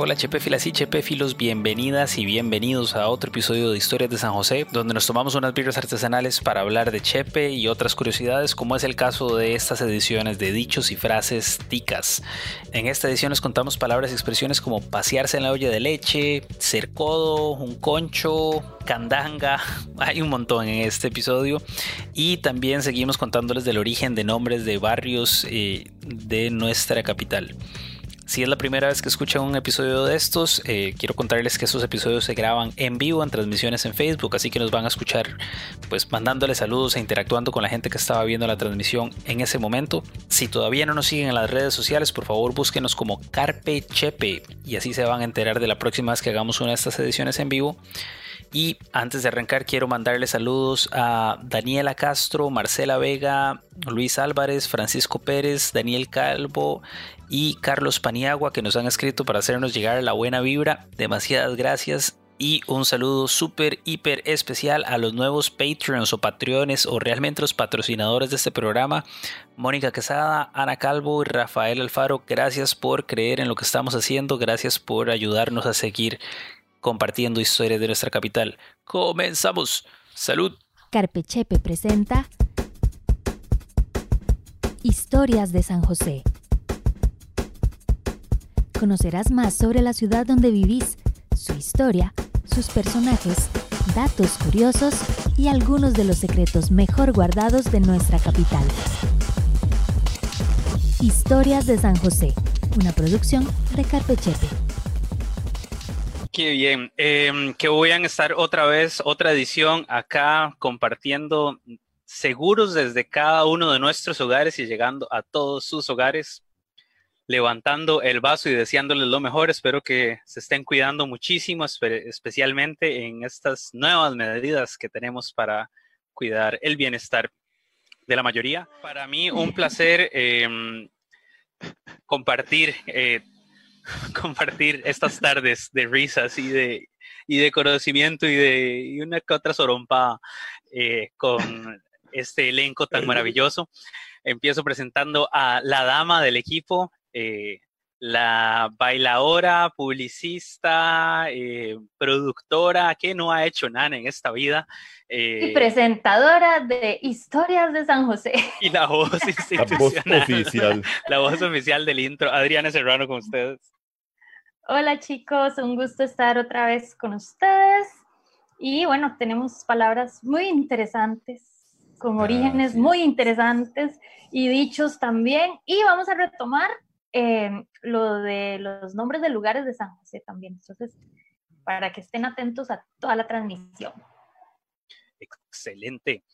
Hola Chepefilas y Chepefilos, bienvenidas y bienvenidos a otro episodio de Historias de San José, donde nos tomamos unas birras artesanales para hablar de Chepe y otras curiosidades, como es el caso de estas ediciones de dichos y frases ticas. En esta edición nos contamos palabras y expresiones como pasearse en la olla de leche, ser codo, un concho, candanga, hay un montón en este episodio. Y también seguimos contándoles del origen de nombres de barrios eh, de nuestra capital. Si es la primera vez que escuchan un episodio de estos, eh, quiero contarles que estos episodios se graban en vivo en transmisiones en Facebook, así que nos van a escuchar pues mandándole saludos e interactuando con la gente que estaba viendo la transmisión en ese momento. Si todavía no nos siguen en las redes sociales, por favor búsquenos como Carpe Chepe y así se van a enterar de la próxima vez que hagamos una de estas ediciones en vivo. Y antes de arrancar, quiero mandarle saludos a Daniela Castro, Marcela Vega, Luis Álvarez, Francisco Pérez, Daniel Calvo y Carlos Paniagua que nos han escrito para hacernos llegar la buena vibra. Demasiadas gracias. Y un saludo súper, hiper especial a los nuevos Patreons o Patreones o realmente los patrocinadores de este programa. Mónica Quesada, Ana Calvo y Rafael Alfaro, gracias por creer en lo que estamos haciendo. Gracias por ayudarnos a seguir compartiendo historias de nuestra capital. Comenzamos. Salud. Carpechepe presenta Historias de San José conocerás más sobre la ciudad donde vivís, su historia, sus personajes, datos curiosos y algunos de los secretos mejor guardados de nuestra capital. Historias de San José, una producción de Carpechepe. Qué bien, eh, que voy a estar otra vez, otra edición acá compartiendo seguros desde cada uno de nuestros hogares y llegando a todos sus hogares levantando el vaso y deseándoles lo mejor. Espero que se estén cuidando muchísimo, especialmente en estas nuevas medidas que tenemos para cuidar el bienestar de la mayoría. Para mí, un placer em, compartir, eh, compartir estas tardes de risas y de, y de conocimiento y de y una que otra sorompa eh, con este elenco tan maravilloso. Empiezo presentando a la dama del equipo, eh, la bailadora, publicista, eh, productora, que no ha hecho nada en esta vida. y presentadora de Historias de San José. Y la voz institucional. La voz oficial. La voz oficial del intro. Adriana Serrano con ustedes. Hola chicos, un gusto estar otra vez con ustedes. Y bueno, tenemos palabras muy interesantes, con orígenes muy interesantes y dichos también. Y vamos a retomar Em, lo de los nombres de lugares de San José también. Entonces, para que estén atentos a toda la transmisión. Excelente.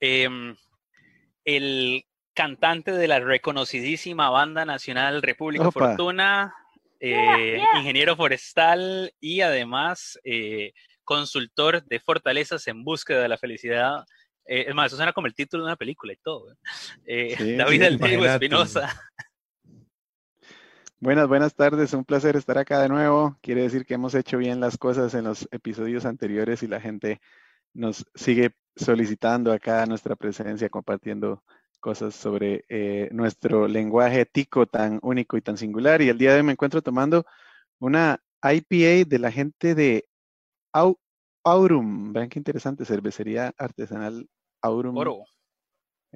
Em, el cantante de la reconocidísima banda nacional República Fortuna, eh, ingeniero forestal y además eh, consultor de fortalezas en búsqueda de la felicidad. Eh, es más, eso suena como el título de una película y todo. David sí, Espinosa. Buenas, buenas tardes. Un placer estar acá de nuevo. Quiere decir que hemos hecho bien las cosas en los episodios anteriores y la gente nos sigue solicitando acá nuestra presencia, compartiendo cosas sobre eh, nuestro lenguaje tico tan único y tan singular. Y el día de hoy me encuentro tomando una IPA de la gente de Aurum. Vean qué interesante, cervecería artesanal Aurum. Oro.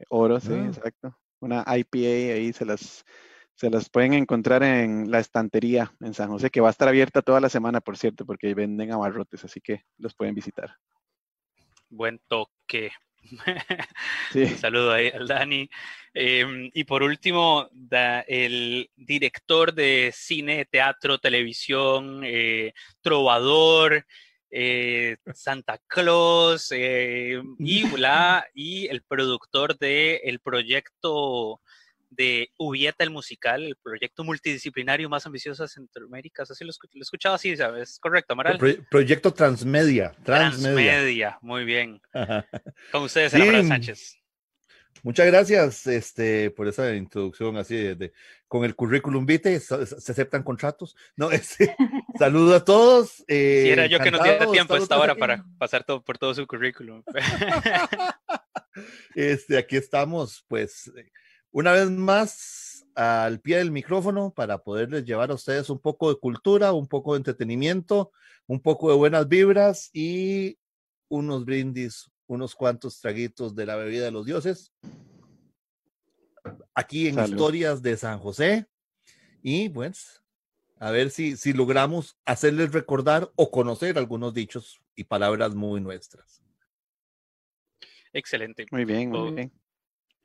Oro, sí, ah. exacto. Una IPA ahí se las se las pueden encontrar en la estantería en San José, que va a estar abierta toda la semana, por cierto, porque venden abarrotes, así que los pueden visitar. Buen toque. Un saludo ahí al Dani. Em, y por último, el director de cine, teatro, televisión, eh, trovador, eh, Santa Claus eh, y, la, y el productor del el proyecto de Ubieta el musical, el proyecto multidisciplinario más ambicioso de Centroamérica. Así lo, he escuchado así, ¿sabes? Correcto, Amaral. proyecto Transmedia, Transmedia. muy bien. Con ustedes, Amaral Sánchez. Muchas gracias este, por esa introducción así de, con el currículum vitae, se, aceptan contratos. No, este, saludo a todos. Eh, si era yo que no tenía tiempo esta hora para pasar todo, por todo su currículum. este, aquí estamos, pues, una vez más al pie del micrófono para poderles llevar a ustedes un poco de cultura, un poco de entretenimiento, un poco de buenas vibras y unos brindis, unos cuantos traguitos de la bebida de los dioses. Aquí en Historias de San José. Y pues, a ver si, si logramos hacerles recordar o conocer algunos dichos y palabras muy nuestras. Excelente. Muy bien, muy bien.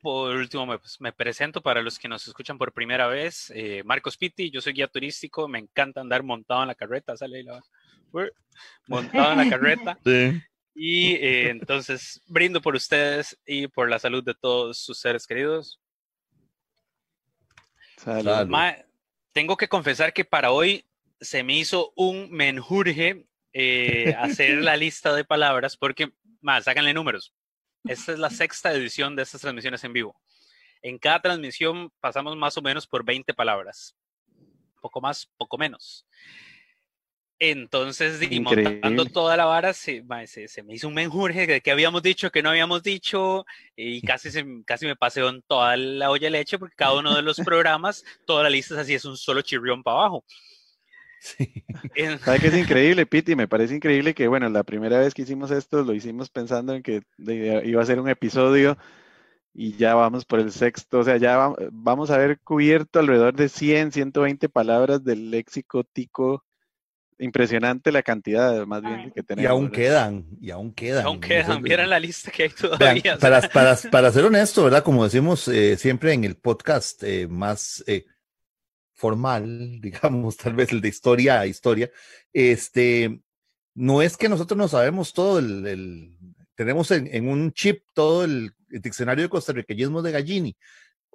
Por último, me, pues, me, presento para los que nos escuchan por primera vez. Eh, Marcos Pitti, yo soy guía turístico, me encanta andar montado en la carreta, sale ahí la... montado en la carreta. Sí. Y eh, entonces brindo por ustedes y por la salud de todos sus seres queridos. Salud. Ma, tengo que confesar que para hoy se me hizo un menjurje eh, hacer la lista de palabras porque, más, háganle números. Esta es la sexta edición de estas transmisiones en vivo. En cada transmisión pasamos más o menos por 20 palabras. Poco más, poco menos. Entonces, y montando toda la vara, se, se, se, me hizo un menjurje de que habíamos dicho, que no habíamos dicho, y casi, se, casi me paseó en toda la olla de leche, porque cada uno de los programas, toda la lista es así, es un solo chirrión para abajo. Sí. ¿Sabes que es increíble, Piti? Me parece increíble que, bueno, la primera vez que hicimos esto lo hicimos pensando en que iba a ser un episodio y ya vamos por el sexto, o sea, ya vamos a haber cubierto alrededor de 100, 120 palabras del léxico tico. Impresionante la cantidad, más bien, que tenemos. Y aún quedan, y aún quedan. Y aún quedan, vieran la lista que hay todavía. Vean, para, para, para, ser honesto, ¿verdad? Como decimos eh, siempre en el podcast eh, más eh, formal, digamos, tal vez el de historia a historia, este, no es que nosotros no sabemos todo el, tenemos en, en, un chip todo el, el diccionario de costarriqueñismo de Gallini.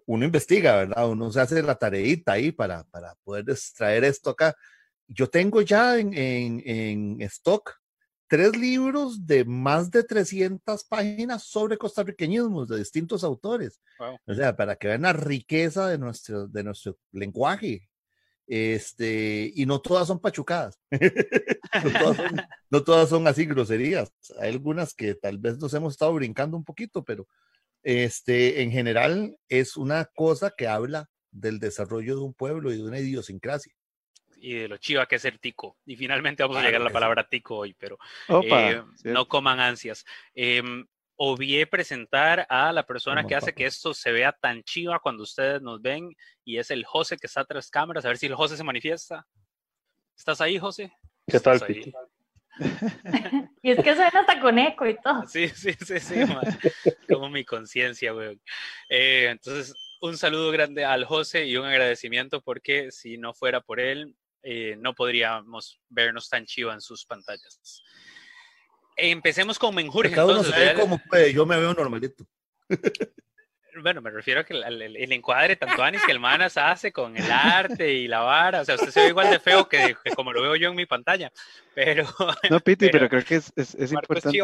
Uno investiga, ¿verdad? Uno se hace la tareita ahí para, para poder extraer esto acá. Yo tengo ya en, en, en stock tres libros de más de 300 páginas sobre costarriqueñismos de distintos autores. Wow. O sea, para que vean la riqueza de nuestro, de nuestro lenguaje. Este, y no todas son pachucadas. no, todas son, no, todas son, así groserías. Hay algunas que tal vez nos hemos estado brincando un poquito, pero este, en general es una cosa que habla del desarrollo de un pueblo y de una idiosincrasia y de lo chiva que es el tico. Y finalmente vamos a llegar a la palabra tico hoy, pero Opa, eh, no coman ansias. Eh, obvié presentar a la persona que hace que esto se vea tan chiva cuando ustedes nos ven y es el José que está tras cámaras. A ver si el José se manifiesta. ¿Estás ahí, José? ¿Qué tal, Piti? y es que suena hasta con eco y todo. Sí, sí, sí, sí, como mi conciencia, güey. Eh, entonces, un saludo grande al José y un agradecimiento porque si no fuera por él, eh, no podríamos vernos tan chiva en sus pantallas. Empecemos con Menjurje. Cada uno entonces, se ve como puede, yo me veo normalito. Bueno, me refiero a que el, el, el encuadre tanto Anis que el Manas hace con el arte y la vara, o sea, usted se ve igual de feo que, que como lo veo yo en mi pantalla, pero... No, Piti, pero, pero creo que es, es, es importante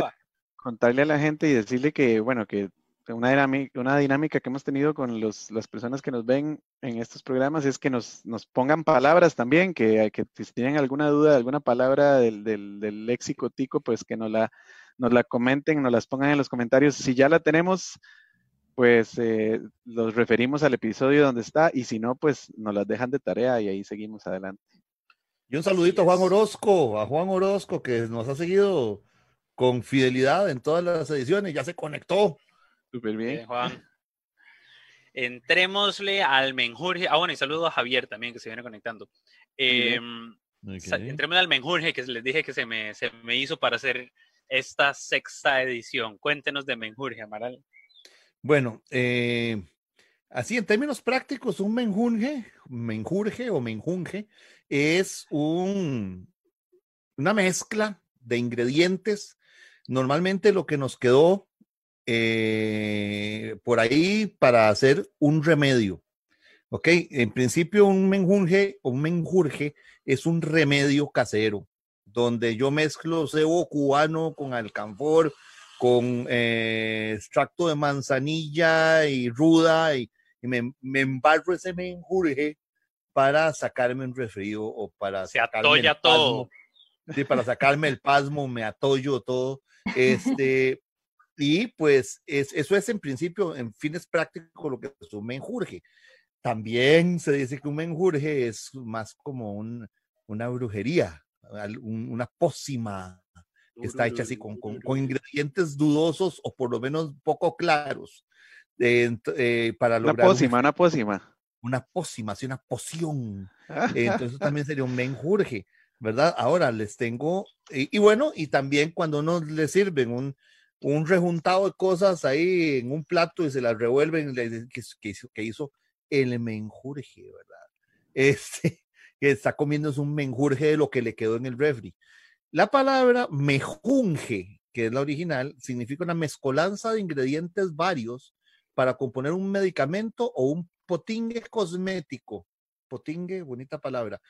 contarle a la gente y decirle que, bueno, que una dinámica, una dinámica que hemos tenido con los, las personas que nos ven en estos programas es que nos, nos pongan palabras también, que, que, si tienen alguna duda de alguna palabra del, del, del, léxico tico, pues que nos la, nos la comenten, nos las pongan en los comentarios. Si ya la tenemos, pues eh, los referimos al episodio donde está y si no, pues nos las dejan de tarea y ahí seguimos adelante. Y un saludito a Juan Orozco, a Juan Orozco que nos ha seguido con fidelidad en todas las ediciones, ya se conectó. Súper bien. bien. Juan. Entrémosle al menjurje. Ah, bueno, y saludo a Javier también que se viene conectando. Eh, okay. Entrémosle al menjurje que les dije que se me, se me hizo para hacer esta sexta edición. Cuéntenos de menjurje, Amaral. Bueno, eh, así en términos prácticos, un menjurje, menjurje o menjunje es un, una mezcla de ingredientes. Normalmente lo que nos quedó eh, por ahí para hacer un remedio. Ok, en principio un menjurje o un menjurje es un remedio casero donde yo mezclo cebo cubano con alcanfor, con eh, extracto de manzanilla y ruda y, y me, me, embarro ese menjurje para sacarme un resfrío o para se atolla todo. Sí, para sacarme el pasmo, me atollo todo. Este, y pues es, eso es en principio, en fines prácticos, lo que es un menjurje. también se dice que un menjurje es más como un, una brujería, una pócima que está hecha así con, con, ingredientes dudosos o por lo menos poco claros eh, para lograr... Una pócima, una pócima. Una pócima, así una poción. Entonces también sería un menjurje, ¿verdad? Ahora les tengo, y, bueno, y también cuando uno le sirven un, un rejuntado de cosas ahí en un plato y se las revuelven, que, que, hizo, que hizo el menjurje, ¿verdad? Este, que está comiendo es un menjurje de lo que le quedó en el refri. La palabra mejunje, que es la original, significa una mezcolanza de ingredientes varios para componer un medicamento o un potingue cosmético. Potingue, bonita palabra.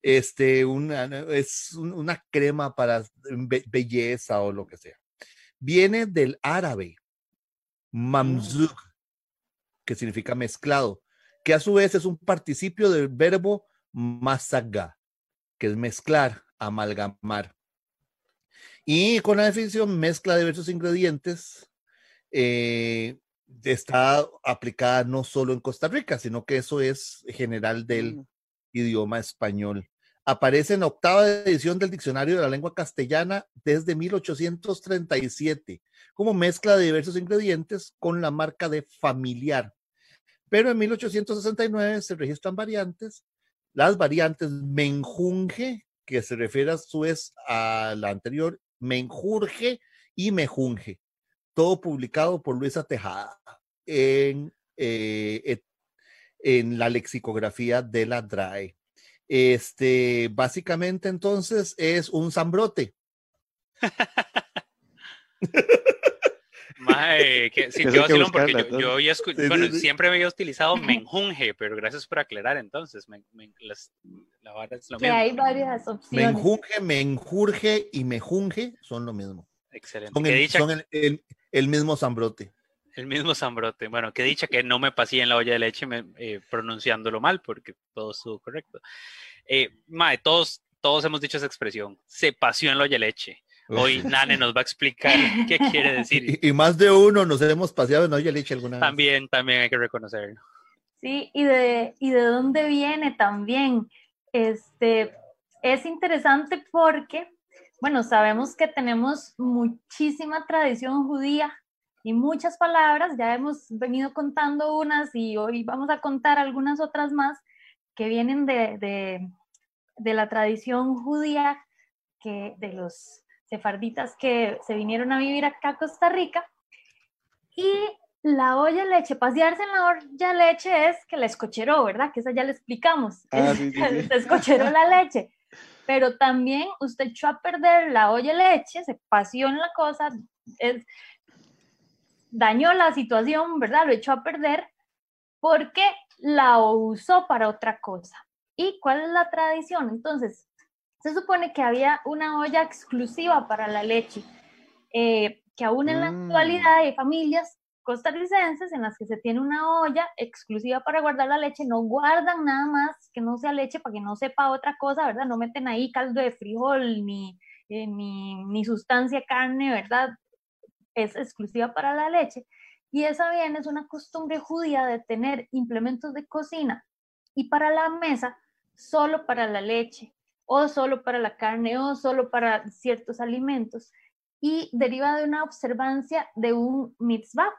Este, una, es una crema para belleza o lo que sea. Viene del árabe, mamzug, que significa mezclado, que a su vez es un participio del verbo masaga, que es mezclar, amalgamar. Y con la definición mezcla diversos ingredientes eh, está aplicada no solo en Costa Rica, sino que eso es general del mm. idioma español. Aparece en octava edición del Diccionario de la Lengua Castellana desde 1837, como mezcla de diversos ingredientes con la marca de familiar. Pero en 1869 se registran variantes las variantes menjunje, que se refiere a su vez a la anterior, menjurje y mejunje. Todo publicado por Luisa Tejada en, eh, en la lexicografía de la DRAE. Este, básicamente entonces es un zambrote. que, sí, yo, porque yo, yo bueno, siempre había utilizado menjunje, pero gracias por aclarar entonces. la vara es lo que hay varias opciones. Menjunje, menjurje y mejunje son lo mismo. Excelente. Son, el, el, el, mismo zambrote. El mismo zambrote. Bueno, que dicha que no me pasé en la olla de leche eh, pronunciándolo mal, porque todo estuvo correcto. Eh, mae, todos, todos hemos dicho esa expresión. Se paseó en la olla de leche. Hoy Nane nos va a explicar qué quiere decir. Y, más de uno nos hemos paseado en olla leche alguna vez. También, también hay que reconocerlo. Sí, y de, y de dónde viene también. Este, es interesante porque, bueno, sabemos que tenemos muchísima tradición judía y muchas palabras, ya hemos venido contando unas y hoy vamos a contar algunas otras más que vienen de, de, de la tradición judía, que de los sefarditas que se vinieron a vivir acá a Costa Rica. Y la olla de leche, pasearse en la olla de leche es que la escocheró, ¿verdad? Que esa ya le explicamos. Ah, Se escocheró la leche. Pero también usted echó a perder la olla de leche, se paseó en la cosa, es, dañó la situación, ¿verdad? Lo echó a perder porque la usó para otra cosa. ¿Y cuál es la tradición? Entonces, se supone que había una olla exclusiva para la leche, eh, que aún en la mm. actualidad hay familias costarricenses en las que se tiene una olla exclusiva para guardar la leche, no guardan nada más que no sea leche para que no sepa otra cosa, ¿verdad? No meten ahí caldo de frijol ni, eh, ni, ni, sustancia carne, ¿verdad? Es exclusiva para la leche. Y esa bien es una costumbre judía de tener implementos de cocina y para la mesa solo para la leche o solo para la carne o solo para ciertos alimentos y deriva de una observancia de un mitzvah.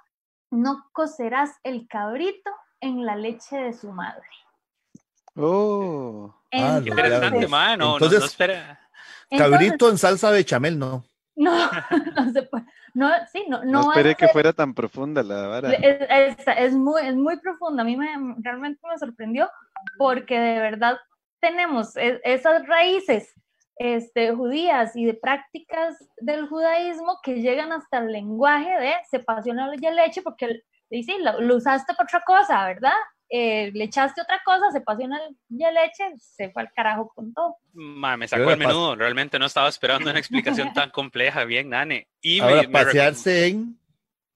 No cocerás el cabrito en la leche de su madre. Oh, ah, interesante, mano. Entonces, no, espera. Cabrito en salsa de chamel, no. No, no se puede. No, sí, no, no, no esperé que fuera tan profunda la vara. Es, es, muy, es muy profunda. A mí me, realmente me sorprendió porque de verdad tenemos e, esas raíces este, judías y de prácticas del judaísmo que llegan hasta el lenguaje de se pasiona la leche porque sí, lo, usaste para otra cosa, ¿verdad? Eh, le echaste otra cosa, se pasiona la leche, se fue al carajo con todo. me sacó el menudo, realmente no estaba esperando una explicación tan compleja, bien, Nane. Y Ahora, pasearse en,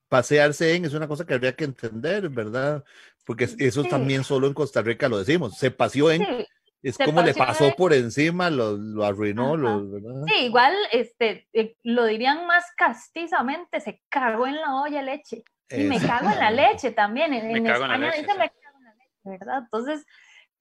pasearse en es una cosa que habría que entender, ¿verdad? Porque eso también solo en Costa Rica lo decimos, se paseó en... Es como le pasó por encima, lo, lo arruinó, lo, ¿verdad? Sí, igual este, eh, lo dirían más castizamente, se cagó en la olla leche. Y me cago en la leche también. En, España dice me cago en la leche. ¿Verdad? Entonces,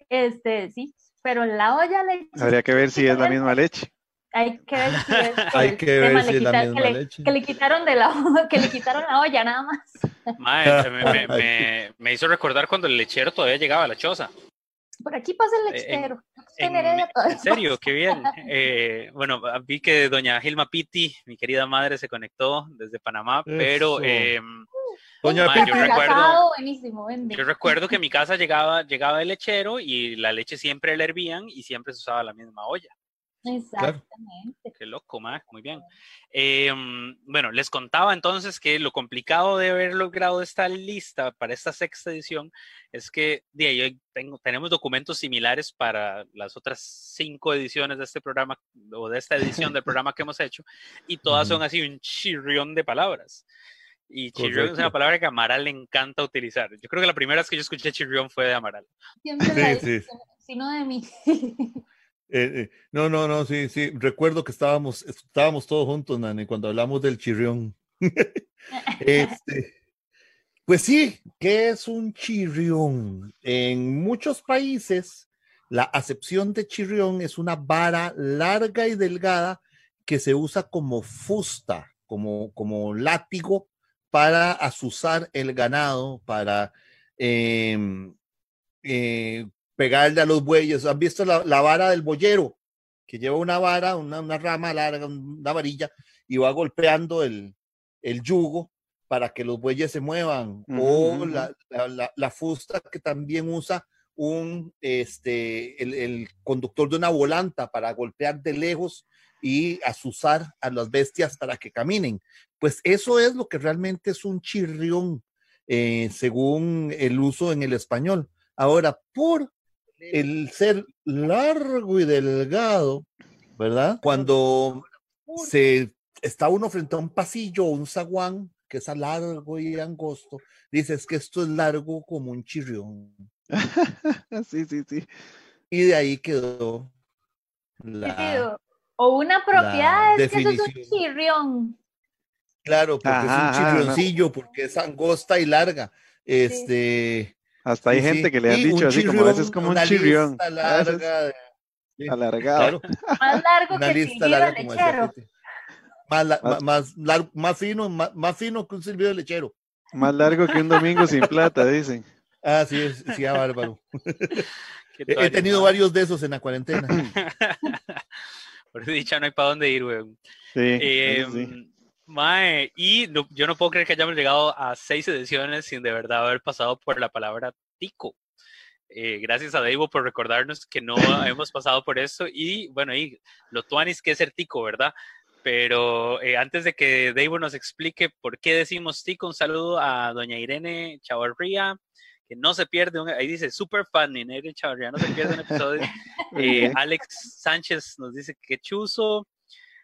este, sí, pero la olla leche. Habría que ver si es la misma leche. Hay que ver si es Hay que ver si es la misma que le, leche. que le quitaron de la que le quitaron la olla nada más. Mae, me, me- me- me hizo recordar cuando el lechero todavía llegaba a la choza. Por aquí pasa el Eh, en- lechero. En, En en serio, qué bien. Eh, bueno, vi que doña Gilma Pitti, mi querida madre, se conectó desde Panamá, pero Eso. eh, Doña Ma, yo recuerdo- Asado, buenísimo, vende. yo recuerdo que en mi casa llegaba, llegaba el lechero y la leche siempre la hervían y siempre se usaba la misma olla. Exactamente. Qué loco, ma, muy bien. Eh, bueno, les contaba entonces que lo complicado de haber logrado esta lista para esta sexta edición es que de ahí tengo, tenemos documentos similares para las otras cinco ediciones de este programa o de esta edición del programa que hemos hecho y todas son así un chirrión de palabras. Y chirrión es una palabra que a Amaral le encanta utilizar. Yo creo que la primera vez que yo escuché chirrión fue de Amaral. Siempre Sí, la sí. dice, si no de mí. Eh, eh, no, no, no, sí, sí. Recuerdo que estábamos, estábamos todos juntos, Nani, cuando hablamos del chirrión. Este, pues sí, ¿qué es un chirrión? En muchos países, la acepción de chirrión es una vara larga y delgada que se usa como fusta, como, como látigo para azuzar el ganado, para em, eh, pegarle a los bueyes. ¿Han visto la, la vara del boyero? Que lleva una vara, una, una rama larga, una varilla, y va golpeando el, el yugo para que los bueyes se muevan. O la fusta que también usa un, este, el, el conductor de una volanta para golpear de lejos y azuzar a las bestias para que caminen. Pues eso es lo que realmente es un chirrión, eh, según el uso en el español. Ahora, por el ser largo y delgado, ¿verdad? Cuando se está uno frente a un pasillo o un zaguán que es largo y angosto, dices que esto es largo como un chirrión. sí, sí, sí. Y de ahí quedó ¿Qué la... O una propiedad, es que eso es un chirrión. Claro, porque Ajá, es un no. chirrioncillo, porque es angosta y larga. Este, Hasta hay sí, gente que le han dicho así como ese es chirrión, como un una chirrión. larga sí, alargado. claro, Más largo una que el lista larga como lechero. Pete. Más, la- Más- más, lar- más fino, más, más fino que un silbido de lechero. Más largo que un domingo sin plata, dicen. Ah, sí, es, sí, ah, bárbaro. Qué He, tenido varios de esos en la cuarentena. Por dicha no hay para dónde ir, weón. Sí, Eh, sí. Mae, y no- yo no puedo creer que hayamos llegado a seis ediciones sin de verdad haber pasado por la palabra tico. Eh, gracias a Davo por recordarnos que no hemos pasado por eso. Y bueno, y lo tuanis que es ser tico, ¿verdad? Pero eh, antes de que Davo nos explique por qué decimos tico, un saludo a doña Irene Chavarría, que no se pierde, un, ahí dice super fan, Irene Chavarría, no se pierde un episodio. Eh. Alex Sánchez nos dice que chuzo.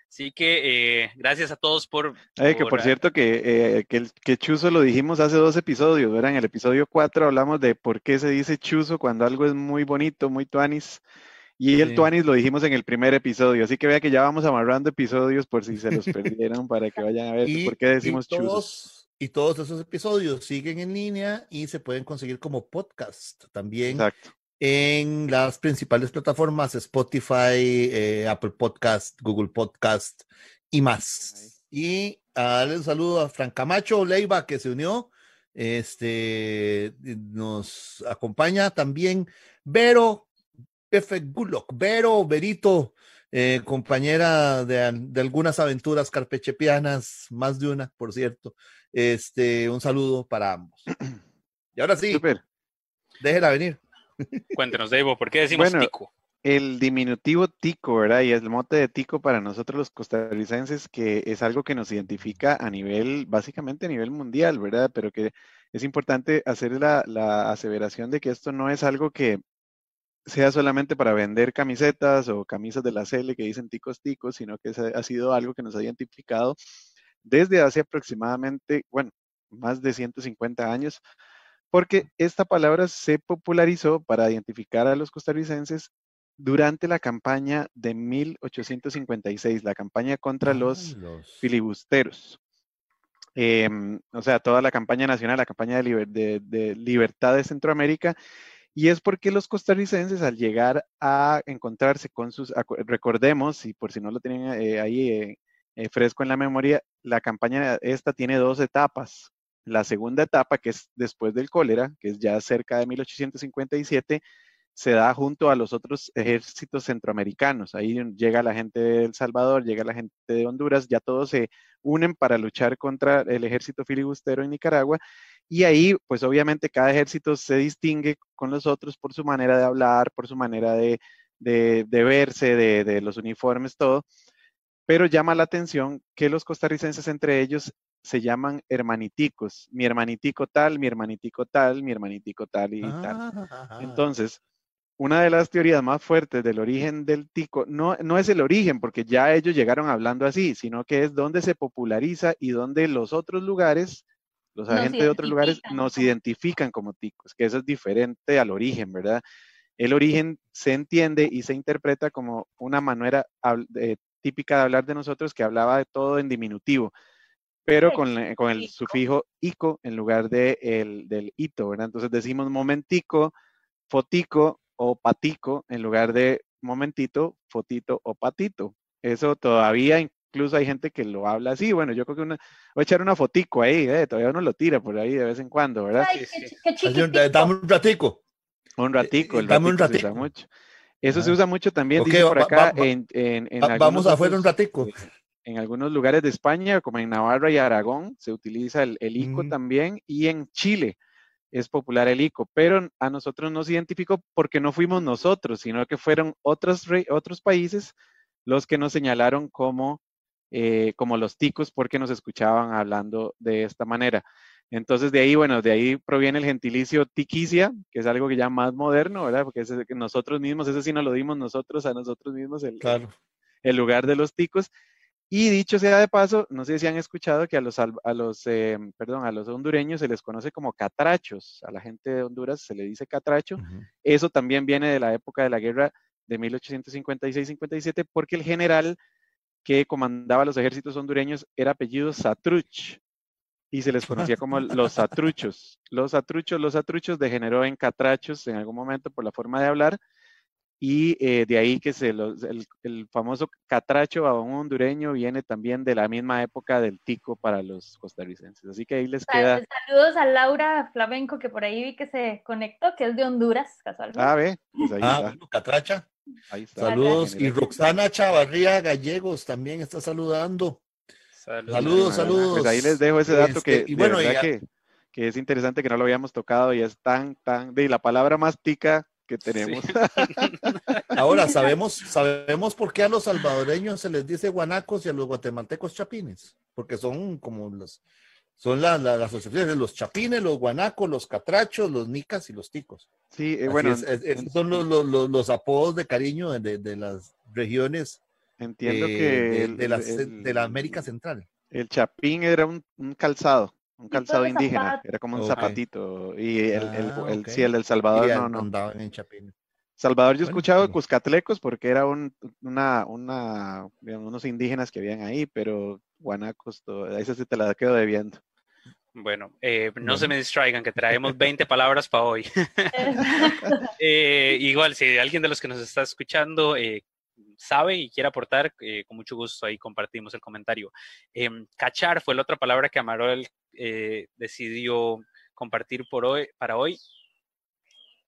Así que eh, gracias a todos por. Ay, que por cierto que, eh, que, que chuzo lo dijimos hace dos episodios, ¿verdad? En el episodio 4 hablamos de por qué se dice chuzo cuando algo es muy bonito, muy tuanis. Y el Sí. tuanis lo dijimos en el primer episodio, así que vea que ya vamos amarrando episodios por si se los perdieron para que vayan a ver Y, por qué decimos y chuzo. y todos esos episodios siguen en línea y se pueden conseguir como podcast también Exacto. En las principales plataformas Spotify, eh, Apple Podcast, Google Podcast y más. Y a darle un saludo a Fran Camacho Leiva que se unió. Este nos acompaña también Vero F. Gulok, Vero Verito, eh, compañera de, de algunas aventuras carpechepianas, más de una, por cierto. Este, un saludo para ambos. Y ahora sí, déjela venir. Cuéntenos, Davo, ¿por qué decimos Bueno, tico? El diminutivo tico, ¿verdad? Y el mote de tico para nosotros los costarricenses, que es algo que nos identifica a nivel, básicamente a nivel mundial, ¿verdad? Pero que es importante hacer la, la aseveración de que esto no es algo que sea solamente para vender camisetas o camisas de la Cele que dicen ticos ticos, sino que es- ha sido algo que nos ha identificado desde hace aproximadamente, bueno, más de 150 años, porque esta palabra se popularizó para identificar a los costarricenses durante la campaña de 1856, la campaña contra los filibusteros. Em, o sea, toda la campaña nacional, la campaña de, liber- de- de libertad de Centroamérica. Y es porque los costarricenses al llegar a encontrarse con sus, recordemos, y por si no lo tienen eh, ahí eh, eh, fresco en la memoria, la campaña esta tiene dos etapas. La segunda etapa, que es después del cólera, que es ya cerca de 1857, se da junto a los otros ejércitos centroamericanos. Ahí llega la gente de El Salvador, llega la gente de Honduras, ya todos se unen para luchar contra el ejército filibustero en Nicaragua. Y ahí, pues obviamente cada ejército se distingue con los otros por su manera de hablar, por su manera de, verse, de, de los uniformes, todo. Pero llama la atención que los costarricenses entre ellos se llaman hermaniticos. Mi hermanitico tal, mi hermanitico tal, mi hermanitico tal y tal. Ah, Entonces, una de las teorías más fuertes del origen del tico no, no es el origen, porque ya ellos llegaron hablando así, sino que es donde se populariza y donde los otros lugares, los agentes de otros lugares nos identifican como ticos, que eso es diferente al origen, ¿verdad? El origen se entiende y se interpreta como una manera eh, típica de hablar de nosotros que hablaba de todo en diminutivo, pero con, el sufijo ico en lugar de el, del ito, ¿verdad? Entonces decimos momentico, fotico, o patico en lugar de momentito, fotito o patito. Eso todavía incluso hay gente que lo habla así. Bueno, yo creo que una, voy a echar una fotico ahí, eh, todavía uno lo tira por ahí de vez en cuando, ¿verdad? Ay, qué, Dame un ratico. Un ratico, el Dame un ratico. Se usa mucho. Eso se usa mucho también, dice por acá, en, en, Vamos afuera un ratico. En algunos lugares de España, como en Navarra y Aragón, se utiliza el, el ICO mm. también, y en Chile es popular el ICO, pero a nosotros nos identificó porque no fuimos nosotros, sino que fueron otros, otros países los que nos señalaron como, eh, como los ticos porque nos escuchaban hablando de esta manera. Entonces de ahí, bueno, de ahí proviene el gentilicio tiquicia, que es algo que ya más moderno, ¿verdad? Porque nosotros mismos, eso sí nos lo dimos nosotros a nosotros mismos, el, el lugar de los ticos. Y dicho sea de paso, no sé si han escuchado que a los, a los, eh, perdón, a los hondureños se les conoce como catrachos, a la gente de Honduras se le dice catracho. Eso también viene de la época de la guerra de 1856-57, porque el general que comandaba los ejércitos hondureños era apellido Satruch y se les conocía como los satruchos. Los satruchos, los satruchos degeneró en catrachos en algún momento por la forma de hablar y eh, de ahí que se el, famoso catracho un hondureño viene también de la misma época del tico para los costarricenses. Así que ahí les queda. Saludos a Laura Flamenco, que por ahí vi que se conectó, que es de Honduras, casualmente. Ah, ve, pues ahí ah, está. Catracha. Ahí está. Saludos. Y Roxana Chavarría Gallegos también está saludando. Saludos, saludos. Pues ahí les dejo ese dato que, este, y bueno, que, que, es interesante que no lo habíamos tocado y es tan, tan, de la palabra más tica que tenemos. Ahora sabemos, sabemos por qué a los salvadoreños se les dice guanacos y a los guatemaltecos chapines, porque son como los, son las asociaciones, los chapines, los guanacos, los catrachos, los nicas y los ticos. Sí, eh, bueno. son los, los, los, apodos de cariño de, de las regiones. Entiendo eh, que. De, la, de, la, América Central. El chapín era un, un calzado un calzado indígena, era como un zapatito. Y el, el, ah, el, sí, el del Salvador no, no. Andaban en Chapín. Salvador, yo he escuchado Cuscatlecos porque era un, una, una, unos indígenas que habían ahí, pero guanacos, todo, esa sí te la quedo debiendo. Bueno, eh, no se me distraigan, que traemos 20 palabras para hoy. eh, igual, si alguien de los que nos está escuchando eh, sabe y quiere aportar, eh, con mucho gusto ahí compartimos el comentario. Em, cachar fue la otra palabra que Amarol eh, decidió compartir por hoy, para hoy.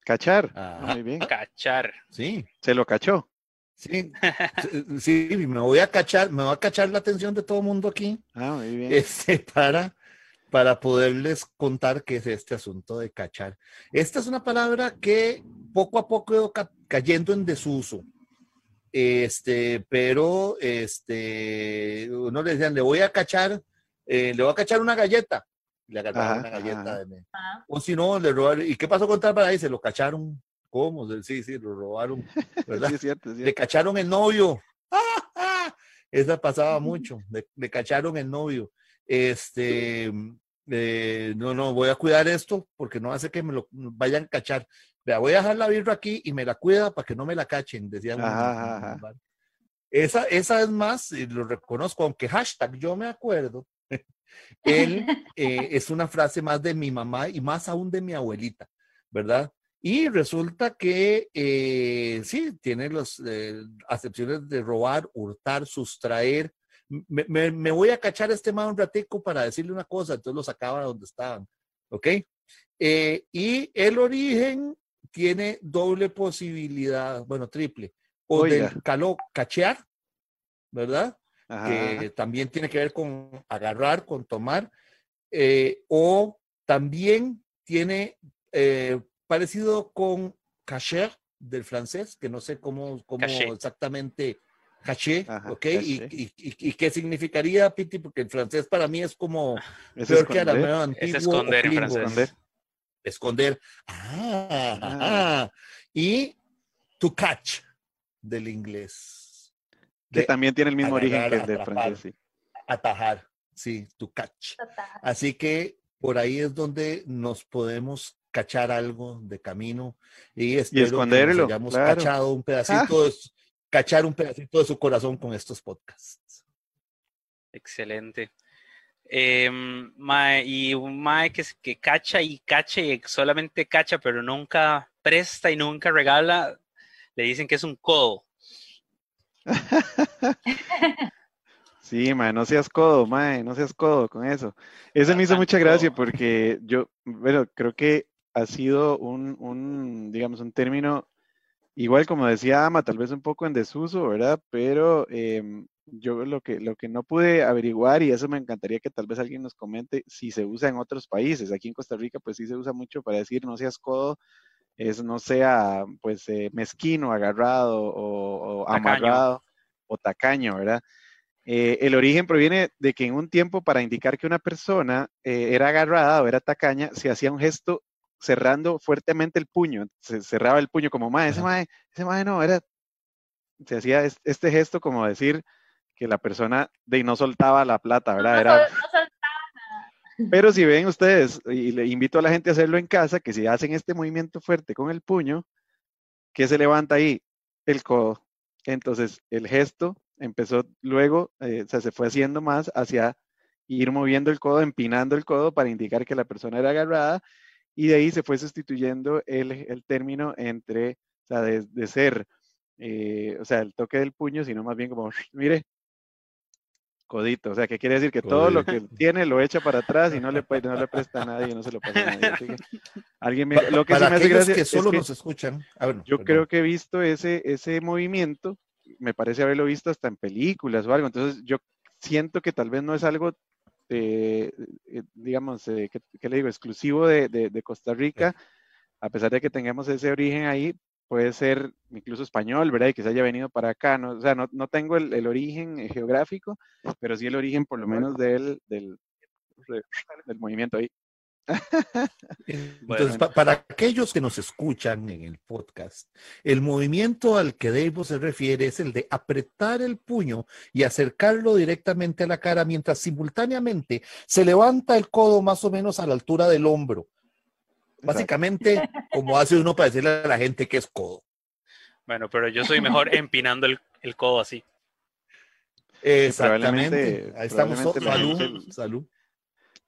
Cachar. Ah, muy bien. Cachar. Sí. Se lo cachó. Sí, sí, me voy a cachar, me va a cachar la atención de todo el mundo aquí. Ah, muy bien. Este, para, para poderles contar qué es este asunto de cachar. Esta es una palabra que poco a poco ido cayendo en desuso. Este, pero este, uno le decían, le voy a cachar, eh, le voy a cachar una galleta. Le agarraron una galleta. De O si no, le robaron. ¿Y qué pasó con tal para ahí? Se lo cacharon. ¿Cómo? Sí, sí, lo robaron. ¿verdad? sí, cierto, Le cacharon el novio. Esa pasaba mucho. Le, cacharon el novio. Este, eh, no, no, voy a cuidar esto porque no hace que me lo vayan a cachar. Vea, voy a dejar la birra aquí y me la cuida para que no me la cachen, decía. Esa, esa es más, lo reconozco, aunque hashtag yo me acuerdo, él eh, es una frase más de mi mamá y más aún de mi abuelita, ¿verdad? Y resulta que eh, sí, tiene las eh, acepciones de robar, hurtar, sustraer. Me, me, voy a cachar este man un ratico para decirle una cosa, entonces lo sacaba de donde estaban. ¿Ok? Eh, y el origen tiene doble posibilidad, bueno, triple. O del caló cachear, ¿verdad? Que también tiene que ver con agarrar, con tomar. o también tiene parecido con cacher del francés, que no sé cómo, cómo exactamente caché, ¿ok? Y, y, qué significaría, Piti? Porque el francés para mí es como es peor que antiguo. Es esconder en francés. Esconder. Ah, ah, Y to catch del inglés. Que también tiene el mismo origen que el del francés, sí. Atajar, sí, to catch. Así que por ahí es donde nos podemos cachar algo de camino y espero esconderlo, que hayamos cachado un pedacito, de, cachar un pedacito de su corazón con estos podcasts. Excelente. Eh, y un mae que, que cacha y cache y solamente cacha, pero nunca presta y nunca regala, le dicen que es un codo. Sí, mae, no seas codo, mae, no seas codo con eso. Eso me hizo mucha gracia porque yo, bueno, creo que ha sido un, digamos, un término, igual como decía Ama, tal vez un poco en desuso, ¿verdad? Pero em, yo lo que, lo que no pude averiguar, y eso me encantaría que tal vez alguien nos comente, si se usa en otros países. Aquí en Costa Rica, pues sí se usa mucho para decir no seas codo, es no sea, pues, eh, mezquino, agarrado o, amarrado o tacaño, ¿verdad? Eh, el origen proviene de que en un tiempo para indicar que una persona eh, era agarrada o era tacaña, se hacía un gesto cerrando fuertemente el puño, se cerraba el puño como, mae, ese mae, ese mae no, era, se hacía este gesto como decir que la persona de no soltaba la plata, ¿verdad? Era, pero si ven ustedes, y le invito a la gente a hacerlo en casa, que si hacen este movimiento fuerte con el puño, ¿qué se levanta ahí? El codo. Entonces, el gesto empezó luego, eh, o sea, se fue haciendo más hacia ir moviendo el codo, empinando el codo para indicar que la persona era agarrada y de ahí se fue sustituyendo el, el término entre, o sea, de, ser, eh, o sea, el toque del puño, sino más bien como, mire, codito, o sea, que quiere decir que todo lo que tiene lo echa para atrás y no le, no le presta a nadie no se lo pasa a nadie. alguien me, lo que para me hace gracia que solo nos escuchan. Ah, yo creo que he visto ese, ese movimiento, me parece haberlo visto hasta en películas o algo, entonces yo siento que tal vez no es algo eh, eh, digamos, eh, ¿qué, le digo? Exclusivo de, de, Costa Rica, a pesar de que tengamos ese origen ahí, puede ser incluso español, ¿verdad? Y que se haya venido para acá, ¿no? O sea, no, no tengo el, el, origen geográfico, pero sí el origen por lo menos del, del, del movimiento ahí. Entonces, para aquellos que nos escuchan en el podcast, el movimiento al que Dave se refiere es el de apretar el puño y acercarlo directamente a la cara mientras simultáneamente se levanta el codo más o menos a la altura del hombro. Básicamente, como hace uno para decirle a la gente que es codo. Bueno, pero yo soy mejor empinando el, el codo así. Exactamente. Ahí estamos. Salud. Salud.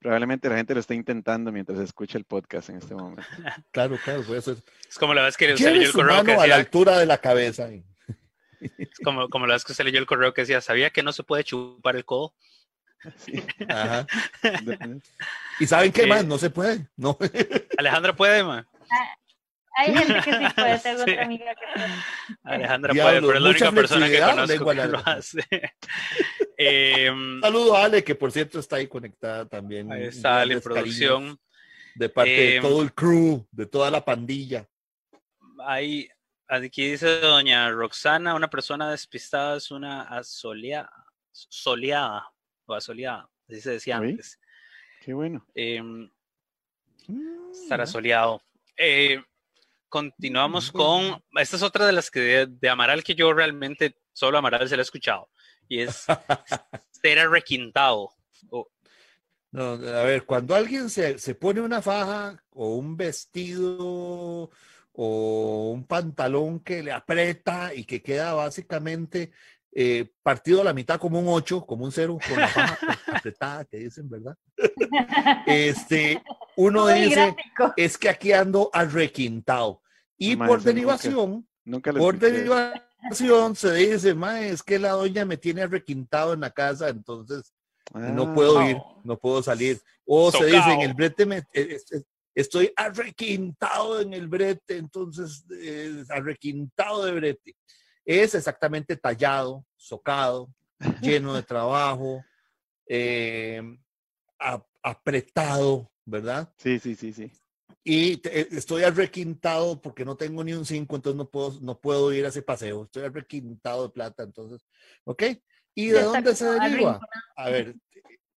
Probablemente la gente lo está intentando mientras escucha el podcast en este momento. Claro, claro, puede ser. Es como la vez que usted leyó el correo que decía, a la altura de la cabeza. Es como, como la vez que usted leyó el correo que decía, ¿sabía que no se puede chupar el codo? Sí. Ajá. ¿Y saben qué más? No se puede. No. Alejandra puede, man. Ah, hay gente que sí puede, tengo otra amiga que puede. Alejandra puede, pero es la única persona que conozco que lo hace. Eh, Saludo a Ale, que por cierto está ahí conectada también. Ahí está Ale, producción. De parte de em, todo el crew, de toda la pandilla. Ahí, aquí dice doña Roxana, una persona despistada es una asoleada, soleada o asoleada, así se decía antes. Qué bueno. Em, mm, estar asoleado. Eh, continuamos con, esta es otra de las que de, de Amaral que yo realmente solo Amaral se la he escuchado y es ser requintado. No, a ver, cuando alguien se, se, pone una faja o un vestido o un pantalón que le aprieta y que queda básicamente eh, partido a la mitad como un 8, como un 0, con la faja apretada, que dicen, ¿verdad? Este, uno dice, es que aquí ando requintado Y por nunca- derivación, Nunca lo por escuché. derivación se dice, ma, es que la doña me tiene requintado en la casa, entonces no Ah, puedo Ah. ir, no puedo salir. O se dice, en Socao. el brete me, eh, eh, estoy arrequintado en el brete, entonces eh, arrequintado de brete. Es exactamente tallado, socado, lleno de trabajo, eh, a- apretado, ¿verdad? Sí, sí, sí, sí. Y te- eh, estoy arrequintado porque no tengo ni un 5, entonces no puedo, no puedo ir a ese paseo. Estoy arrequintado de plata, entonces, ¿ok? ¿Y de dónde se deriva? A ver,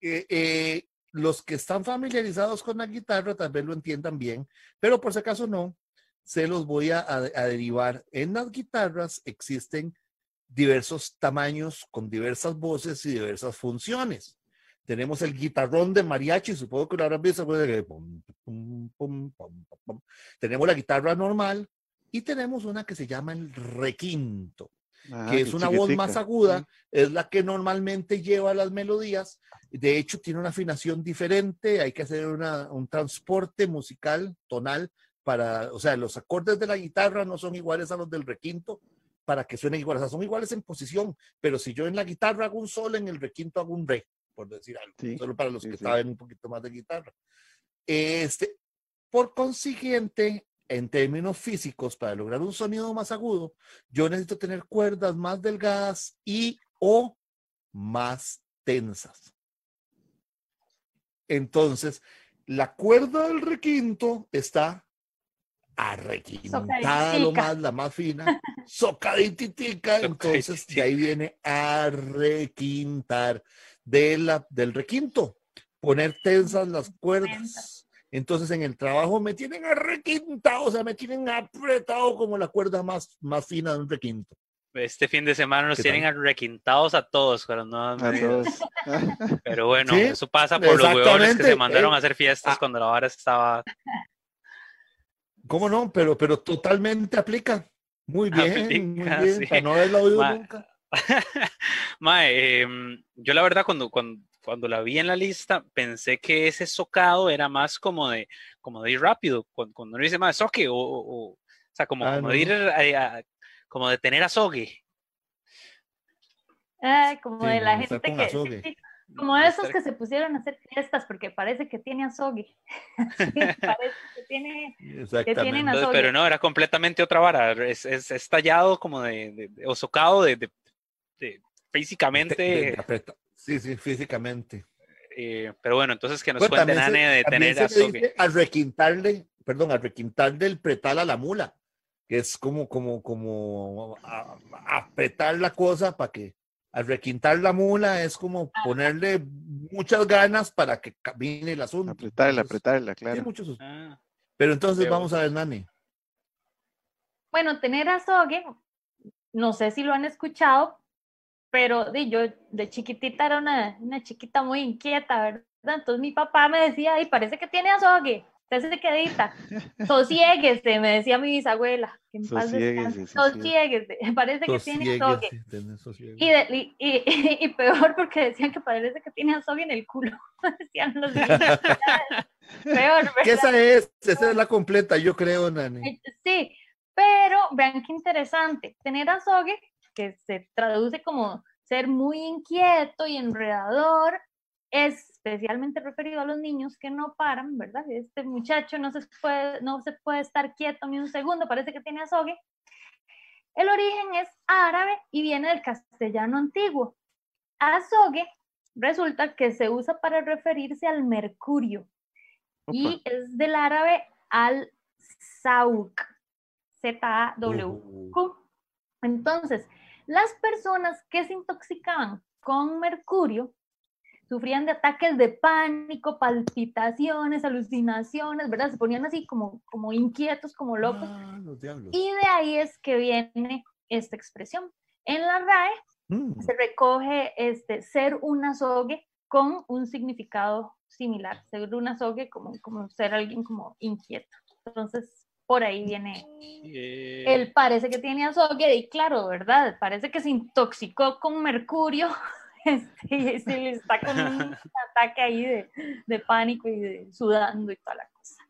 eh, eh, los que están familiarizados con la guitarra tal vez lo entiendan bien, pero por si acaso no, se los voy a, derivar. En las guitarras existen diversos tamaños con diversas voces y diversas funciones. Tenemos el guitarrón de mariachi, supongo que lo habrán visto. pues. Tenemos la guitarra normal y tenemos una que se llama el requinto Ah, que es una voz más aguda, es la que normalmente lleva las melodías. De hecho, tiene una afinación diferente, hay que hacer una- un transporte musical tonal para, o sea, los acordes de la guitarra no son iguales a los del requinto para que suenen iguales, o sea, son iguales en posición, pero si yo en la guitarra hago un sol, en el requinto hago un re, por decir algo, Sí, solo para los sí, que sí. saben un poquito más de guitarra. Este, por consiguiente, en términos físicos, para lograr un sonido más agudo, yo necesito tener cuerdas más delgadas y o más tensas. Entonces, la cuerda del requinto está arrequintada lo más, la más fina, socaditica, entonces de ahí viene arrequintar de la, del requinto, poner tensas las cuerdas. Entonces en el trabajo me tienen arrequintado, o sea, me tienen apretado como la cuerda más, más fina de un requinto. Este fin de semana nos ¿Qué tienen arrequintados a todos las nuevas A todos. Pero bueno, Sí, eso pasa por los huevones que se mandaron eh. a hacer fiestas Ah. cuando la vara estaba. ¿Cómo no? Pero, pero totalmente aplica. Muy bien, muy Aplica, bien. sí. Para no haberla oído Ma- nunca. Mae, em, yo la verdad cuando, cuando, cuando la vi en la lista pensé que ese socado era más como de, como de ir rápido, cuando, cuando uno dice más soque o, o- o sea, como, Ah, como no. de ir a- a- como de tener azogue. Ay, como Sí, de la gente que, como de esos que se pusieron a hacer fiestas porque parece que tiene azogue. Sí, parece que tiene, tienen Entonces, azogue. pero no, era completamente otra vara. Es, es, es tallado como de, de- de- o socado de, de- de- físicamente. Sí, sí, físicamente. eh, pero bueno, entonces que nos Bueno, cuente también se- Nane de tener azogue. dice al requintarle, perdón, al requintarle el pretal a la mula, que es como, como, como a- a- apretar la cosa para que, al requintar la mula es como ponerle muchas ganas para que camine el asunto. Apretarla, Entonces, apretarla, claro. muchos usos. Ah, Pero entonces vamos a ver, Nani. Bueno, tener azogue, no sé si lo han escuchado, pero di, yo de chiquitita era una, una chiquita muy inquieta, ¿verdad? Entonces mi papá me decía, y parece que tiene azogue, usted se quedita, sosiéguese, me decía mi bisabuela, que en paz descanse, Sosiéguese, sosiéguese, parece que tiene azogue. Y, y, y- y peor porque decían que parece que tiene azogue en el culo, decían los niños. Peor, ¿verdad? Esa es, esa es la completa, yo creo, Nani. Eh, Sí, pero vean qué interesante. Tener azogue, que se traduce como ser muy inquieto y enredador, es especialmente referido a los niños que no paran, ¿verdad? Este muchacho no se puede, no se puede estar quieto ni un segundo, parece que tiene azogue. El origen es árabe y viene del castellano antiguo. Azogue resulta que se usa para referirse al mercurio y es del árabe al sauk, Z-A-W-Q. Entonces, las personas que se intoxicaban con mercurio sufrían de ataques de pánico, palpitaciones, alucinaciones, ¿verdad? Se ponían así como, como inquietos, como locos. Ah, los diablos. Y de ahí es que viene esta expresión. En la RAE Mm. se recoge este, ser un azogue con un significado similar, ser un azogue como, como ser alguien como inquieto. Entonces, por ahí viene, eh, él parece que tiene azogue y claro, ¿verdad? Parece que se intoxicó con mercurio este, y se le está con un ataque ahí de, de pánico y de sudando y toda la cosa.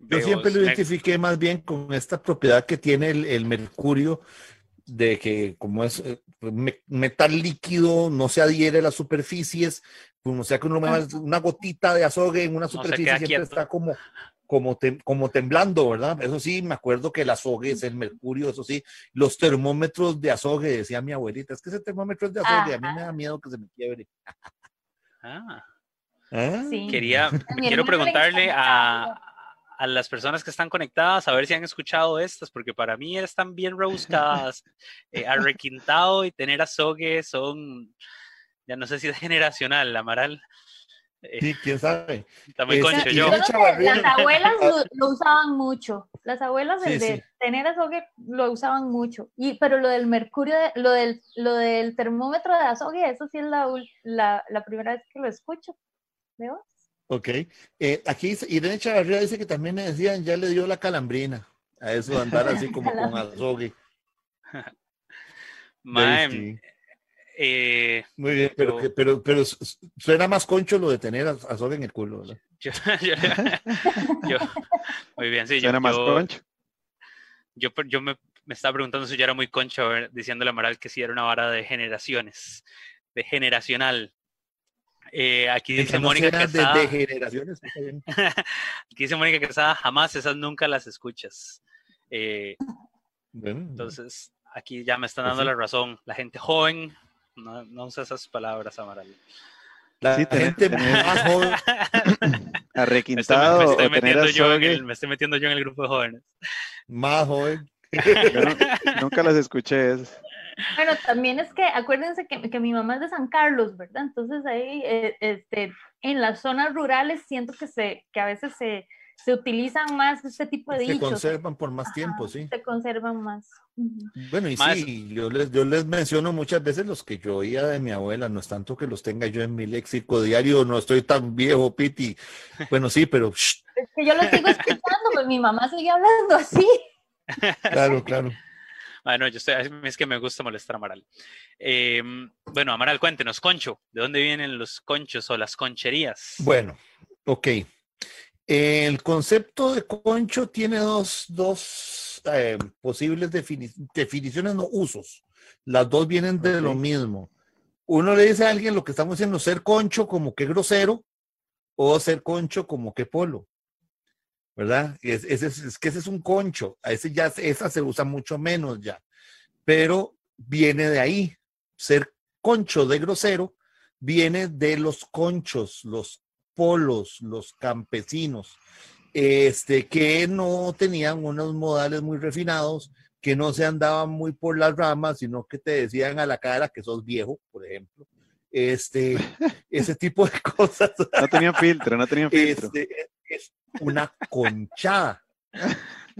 Yo siempre lo identifiqué más bien con esta propiedad que tiene el, mercurio, de que como es eh, metal líquido, no se adhiere a las superficies, como sea que uno me una gotita de azogue en una superficie siempre está como, como, como temblando, ¿verdad? Eso sí, me acuerdo que el azogue es el mercurio, eso sí, los termómetros de azogue, decía mi abuelita, es que ese termómetro es de azogue, a mí me da miedo que se me quiebre. ah. ¿Ah? Quería, quiero preguntarle a, a las personas que están conectadas a ver si han escuchado estas, porque para mí están bien rebuscadas. eh, arrequintado y tener azogue son, ya no sé si es generacional, Amaral. Eh, sí, quién sabe. Concho yo. Las abuelas lo, usaban mucho. Las abuelas de tener azogue lo usaban mucho. Y, pero lo del mercurio, lo del, lo del termómetro de azogue, eso sí es la, la, la primera vez que lo escucho. ¿Veo? Ok. Eh, aquí Irene Chavarría dice que también le decían, ya le dio la calambrina. A eso de andar así como con azogue. Eh, Muy bien, pero, pero, pero, suena más concho lo de tener azogue en el culo, ¿verdad? Yo, muy bien, sí. Suena más concho. Yo, yo me, me, estaba preguntando si ya era muy concho, diciéndole a Amaral que si era una vara de generaciones, de generacional. Eh, aquí dice Mónica Quesada. De, generaciones. aquí dice Mónica Quesada, jamás esas nunca las escuchas. Eh, entonces, aquí ya me están pues dando la razón. La gente joven no, no usa esas palabras, Amaral. La gente más joven. Arrequintado. Me estoy, metiendo yo en el, me estoy metiendo yo en el grupo de jóvenes. Más joven. nunca las escuché. Bueno, también es que acuérdense que, que, mi mamá es de San Carlos, ¿verdad? Entonces ahí, eh, este, en las zonas rurales siento que, se, que a veces se, se utilizan más este tipo de dichos. Se conservan por más tiempo, sí. Se conservan más. Bueno, y sí, yo les, yo les menciono muchas veces los que yo oía de mi abuela, no es tanto que los tenga yo en mi léxico diario, no estoy tan viejo, Piti. Bueno, sí, pero... Es que yo lo sigo escuchando, pues mi mamá sigue hablando así. Claro, claro. Bueno, yo estoy, es que me gusta molestar a Amaral. Em, bueno, Amaral, cuéntenos, concho, ¿de dónde vienen los conchos o las concherías? Bueno, ok. El concepto de concho tiene dos, dos eh, posibles definiciones, no usos. Las dos vienen de lo mismo. Uno le dice a alguien lo que estamos diciendo, ser concho como que grosero, o ser concho como que polo. ¿verdad? Es, es, que ese es un concho, a ese ya, esa se usa mucho menos ya, pero viene de ahí. Ser concho de grosero viene de los conchos, los polos, los campesinos, este, que no tenían unos modales muy refinados, que no se andaban muy por las ramas, sino que te decían a la cara que sos viejo, por ejemplo. Este, ese tipo de cosas. No tenían filtro, no tenían filtro. Este, es una conchada.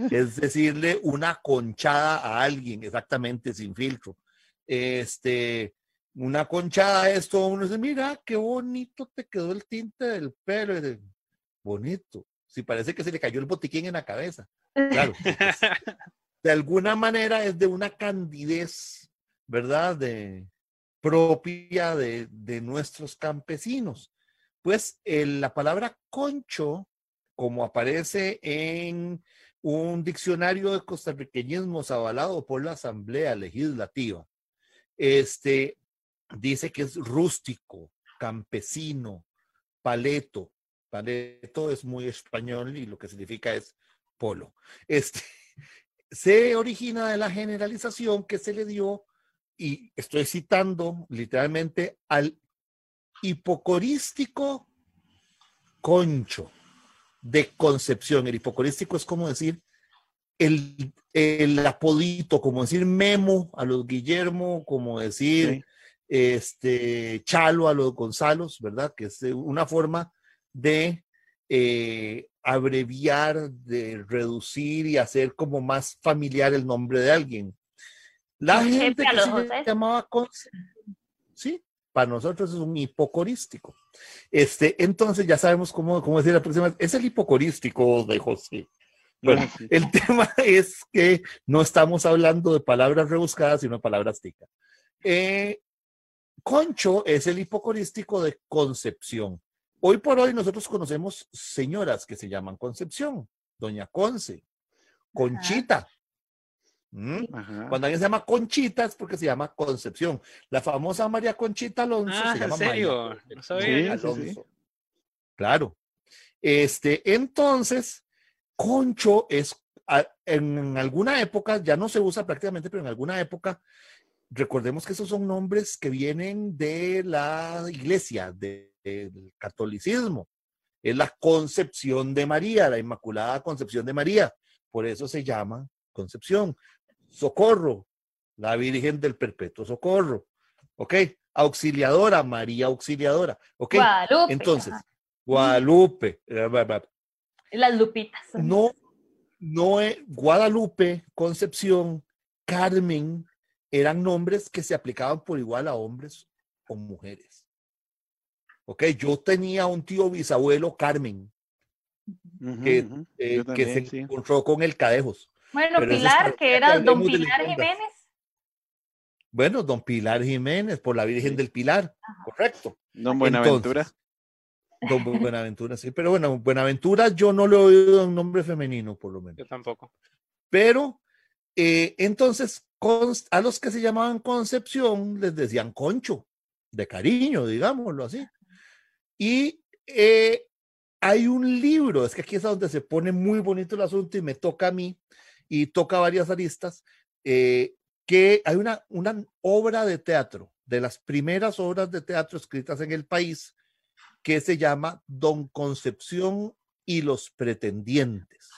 Es decirle una conchada a alguien, exactamente, sin filtro. Este, una conchada, esto, uno dice, mira, qué bonito te quedó el tinte del pelo. bonito. Si parece que se le cayó el botiquín en la cabeza. Claro. de alguna manera es de una candidez, ¿verdad? De, propia de, de nuestros campesinos. Pues la palabra concho como aparece en un diccionario de costarriqueñismos avalado por la Asamblea Legislativa. Este dice que es rústico, campesino, paleto. Paleto es muy español y lo que significa es polo. Este se origina de la generalización que se le dio, y estoy citando literalmente al hipocorístico concho de concepción. El hipocorístico es como decir el, el, apodito, como decir Memo a los Guillermo, como decir este Chalo a los Gonzalos, ¿verdad? Que es una forma de eh, abreviar, de reducir y hacer como más familiar el nombre de alguien. La gente que se llamaba sí, para nosotros es un hipocorístico. Este, entonces ya sabemos cómo, cómo decir la próxima. Es el hipocorístico de José. Bueno, el tema es que no estamos hablando de palabras rebuscadas, sino de palabras ticas. Eh, concho es el hipocorístico de Concepción. Hoy por hoy nosotros conocemos señoras que se llaman Concepción, Doña Conce, Conchita. ¿Mm? Cuando alguien se llama Conchita es porque se llama Concepción. La famosa María Conchita Alonso Ah, se ¿en llama serio? María No sabía. Sí, sí, Alonso. Claro. Este, entonces, concho es, en alguna época, ya no se usa prácticamente, pero en alguna época, recordemos que esos son nombres que vienen de la iglesia, de- del catolicismo. Es la concepción de María, la Inmaculada Concepción de María. Por eso se llama Concepción. Socorro, la Virgen del Perpetuo Socorro. ¿Ok? Auxiliadora, María Auxiliadora. ¿Ok? Guadalupe. Entonces. Guadalupe, eh. Las lupitas. no, no, es- Guadalupe, Concepción, Carmen, eran nombres que se aplicaban por igual a hombres o mujeres. Ok, yo tenía un tío bisabuelo, Carmen, que, eh, que se sí. encontró con el Cadejos. Bueno, pero Pilar, que era don Pilar. Jiménez. Bueno, don Pilar Jiménez, por la Virgen Sí. del Pilar, Ajá. correcto. Don Buenaventura. Don Buenaventura, sí, pero bueno, Buenaventura yo no le he oído un nombre femenino, por lo menos. Yo tampoco. Pero eh, entonces a los que se llamaban Concepción les decían Concho, de cariño, digámoslo así. Y eh, hay un libro, es que aquí es a donde se pone muy bonito el asunto y me toca a mí y toca varias aristas, eh, que hay una, una obra de teatro, de las primeras obras de teatro escritas en el país, que se llama Don Concepción y los pretendientes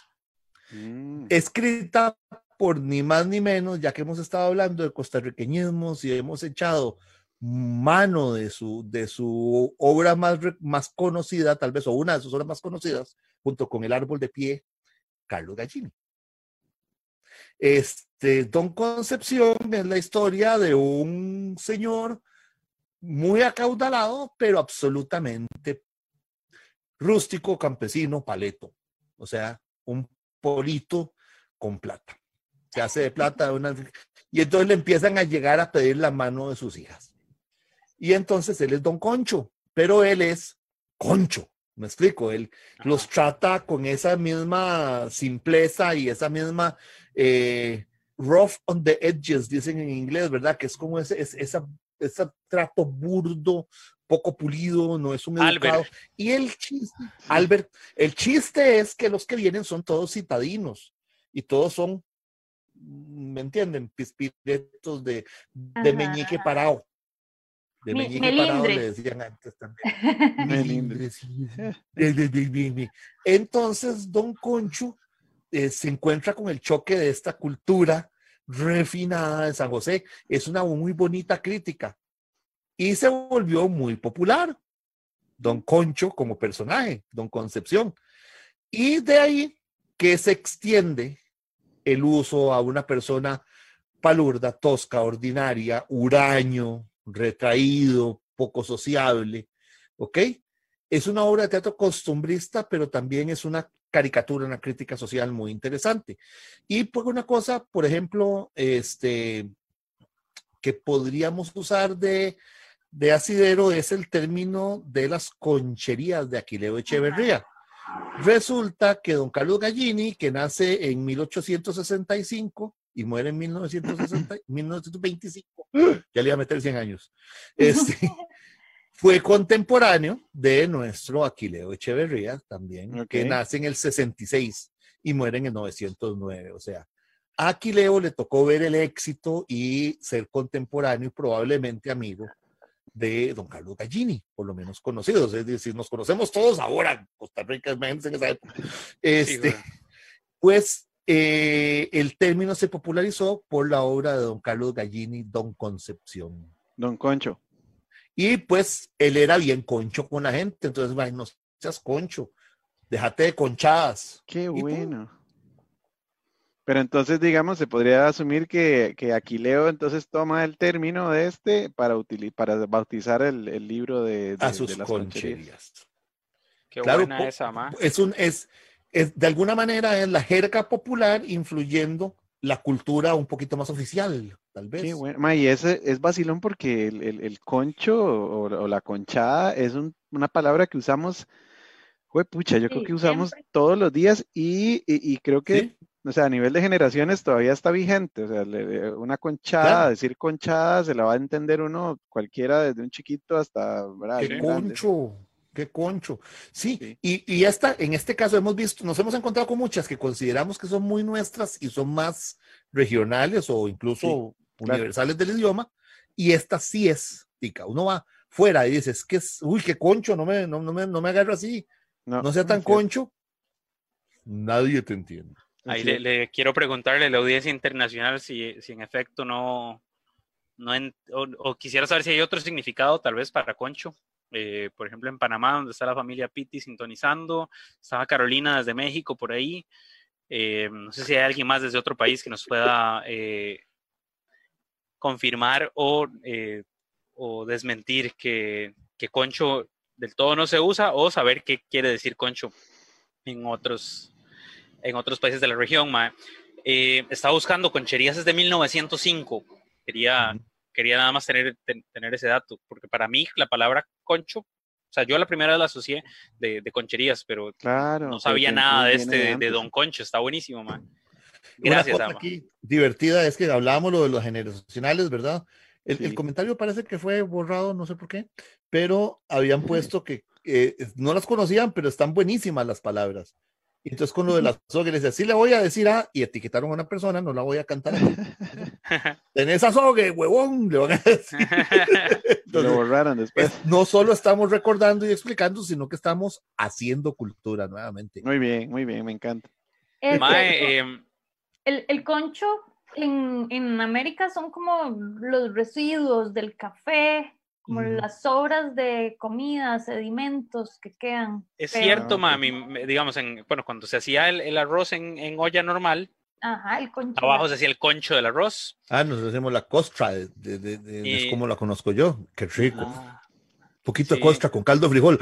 Mm. escrita por ni más ni menos, ya que hemos estado hablando de costarriqueñismos y hemos echado mano de su, de su obra más, más conocida, tal vez, o una de sus obras más conocidas, junto con El Árbol de Pie, Carlos Gallini. Este, Don Concepción es la historia de un señor muy acaudalado, pero absolutamente rústico, campesino, paleto. O sea, un polito con plata. Se hace de plata una... Y entonces le empiezan a llegar a pedir la mano de sus hijas. Y entonces él es don Concho, pero él es Concho. Me explico, él los trata con esa misma simpleza y esa misma eh, rough on the edges, dicen en inglés, ¿verdad? Que es como ese, es- esa, ese trato burdo, poco pulido, no es un Albert. Y el chiste, Albert, el chiste es que los que vienen son todos citadinos y todos son, ¿me entienden? Pispiretos de, de meñique parado. De Mi- meñique parado le decían antes también. Melindres. Melindres, sí. De- de- de- de- de. Entonces, Don Concho eh, se encuentra con el choque de esta cultura refinada de San José. Es una muy bonita crítica y se volvió muy popular. Don Concho como personaje, Don Concepción. Y de ahí que se extiende el uso a una persona palurda, tosca, ordinaria, huraño, retraído, poco sociable, ¿ok? Es una obra de teatro costumbrista, pero también es una caricatura, una crítica social muy interesante. Y por una cosa, por ejemplo, este, que podríamos usar de, de asidero es el término de las concherías de Aquileo Echeverría. Resulta que don Carlos Gallini, que nace en 1865 y muere en 1960, 1925, ya le iba a meter 100 años, este, fue contemporáneo de nuestro Aquileo Echeverría también, que Ok. nace en el 66 y muere en el 909. O sea, a Aquileo le tocó ver el éxito y ser contemporáneo y probablemente amigo de don Carlos Gallini, por lo menos conocidos. Es decir, nos conocemos todos ahora, Costa Rica, imagínense en esa época. Este, pues eh, el término se popularizó por la obra de don Carlos Gallini, Don Concepción. Don Concho. Y pues él era bien concho con la gente, entonces, "Ay, no seas concho, déjate de conchadas. Qué tú? Pero entonces, digamos, se podría asumir que, que Aquileo entonces toma el término de este para, utili- para bautizar el, el libro de, de- A de sus las concherías. concherías. Qué Claro, buena esa, ma. Es un, es, es, de alguna manera es la jerga popular influyendo la cultura un poquito más oficial, tal vez. Qué bueno. Ma, y ese es vacilón porque el, el- el concho o, o la conchada es un- una palabra que usamos Jue pucha, yo creo que usamos siempre. todos los días y, y- y creo que, Sí. O sea, a nivel de generaciones todavía está vigente. O sea, le- una conchada, Claro. decir conchada, se la va a entender uno cualquiera desde un chiquito hasta, ¿verdad? Qué concho, qué concho. Sí, Sí. y, y esta, en este caso hemos visto, nos hemos encontrado con muchas que consideramos que son muy nuestras y son más regionales o incluso universales del idioma, y esta sí es tica. Uno va fuera y dices, que es, uy, qué concho, no me, no, no me, no me agarro así, no sea tan concho. Nadie te entiende. Ahí le, quiero preguntarle a la audiencia internacional si, si en efecto no, no en- o, o quisiera saber si hay otro significado tal vez para concho. Eh, por ejemplo, en Panamá, donde está la familia Pitti sintonizando, estaba Carolina desde México por ahí. Eh, no sé si hay alguien más desde otro país que nos pueda eh, confirmar o, o desmentir que, que concho del todo no se usa o saber qué quiere decir concho en otros, en otros países de la región. mae. Eh, estaba buscando concherías desde 1905. Quería, quería nada más tener, ten- tener ese dato, porque para mí la palabra concho, o sea, yo la primera vez la asocié de, de concherías, pero Claro. no sabía nada de este, de, antes. Don Concho. Está buenísimo. Una Gracias, cosa Ama. aquí divertida es que hablábamos lo de los generacionales, ¿verdad? El, el Sí. comentario parece que fue borrado, no sé por qué, pero habían puesto que eh, no las conocían, pero están buenísimas las palabras. Y entonces con lo de las soga les decía, sí le voy a decir a, y etiquetaron a una persona, no la voy a cantar. en esa sogue, huevón, le van a decir. Lo Entonces, borraron después. es- no solo estamos recordando y explicando, sino que estamos haciendo cultura nuevamente. Muy bien, muy bien, me encanta. Es Mae, cierto. em, El, el concho en, en América son como los residuos del café, como las sobras de comida, sedimentos que quedan. es Pero- cierto, Ah, mami. me- Digamos, en, bueno, cuando se hacía el, el arroz en, en olla normal, Ajá, el concho. abajo se hacía el concho del arroz. Ah, nos hacemos la costra, de, de- de- de- Y- es como la conozco yo. Qué rico. Ah, poquito sí. de costra con caldo de frijol.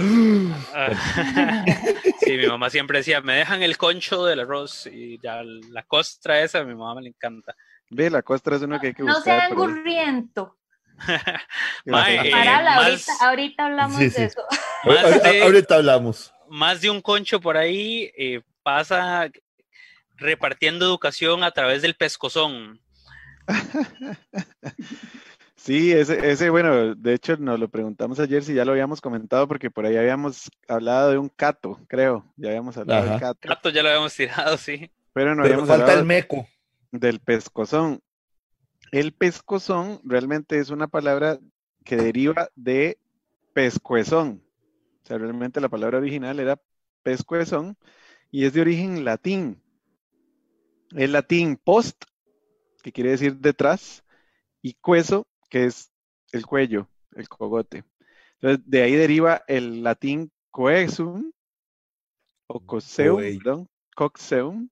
ah. sí, mi mamá siempre decía, me dejan el concho del arroz y ya la costra esa, a mi mamá le encanta. Ve, la costra es uno que hay que No buscar. sean por ahí. Mae, eh, Parala, más- ahorita, ahorita hablamos Sí, sí. de eso. Más Ahorita- de- ahorita hablamos. más de un concho por ahí eh, pasa repartiendo educación a través del pescozón. Sí, ese, ese, bueno, de hecho nos lo preguntamos ayer si ya lo habíamos comentado porque por ahí habíamos hablado de un cato, creo, ya habíamos hablado del cato, Gato ya lo habíamos tirado, sí. pero no Pero habíamos falta hablado el meco. del pescozón. El pescozón realmente es una palabra que deriva de pescuezón. O sea, realmente la palabra original era pescuezón y es de origen latín. El latín post, que quiere decir detrás, y cueso, que es el cuello, el cogote. Entonces, de ahí deriva el latín coexum o coseum, perdón, coxeum.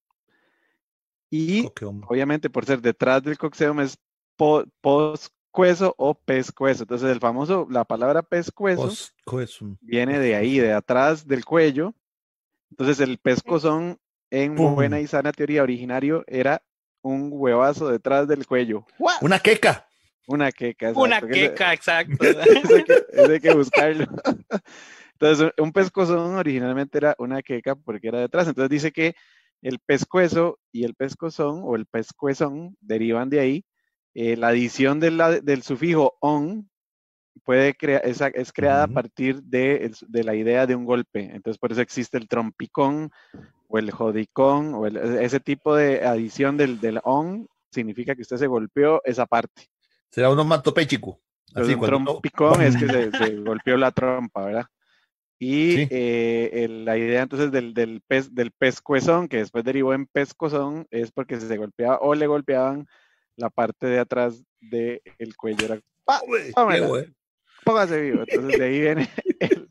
Y obviamente por ser detrás del coxeum es po- poscueso o pescuezo. Entonces el famoso, la palabra pescuezo Osco es un- viene de ahí, de atrás del cuello. Entonces el pescozón en Pum. buena y sana teoría originario era un huevazo detrás del cuello. Una queca. Una queca. Una exacto, ese- queca, exacto. ese hay que- ese hay que buscarlo. Entonces, un pescozón originalmente era una queca porque era detrás. Entonces dice que el pescuezo y el pescozón o el pescuezón derivan de ahí. Eh, la adición de la- del sufijo on puede crear, es, es creada a partir de, de la idea de un golpe. Entonces, por eso existe el trompicón o el jodicón o el- ese tipo de adición del, del on significa que usted se golpeó esa parte. Será un onomatopéchico. Así un trompicón es que se, se golpeó la trompa, ¿verdad? Y Sí. eh, el- la idea entonces del, del, pez, del pescuezón, que después derivó en pescozón, es porque se golpeaba o le golpeaban la parte de atrás del cuello. Era, "Pa, Uy, Pámela. qué güey. póngase vivo. Entonces de ahí viene el-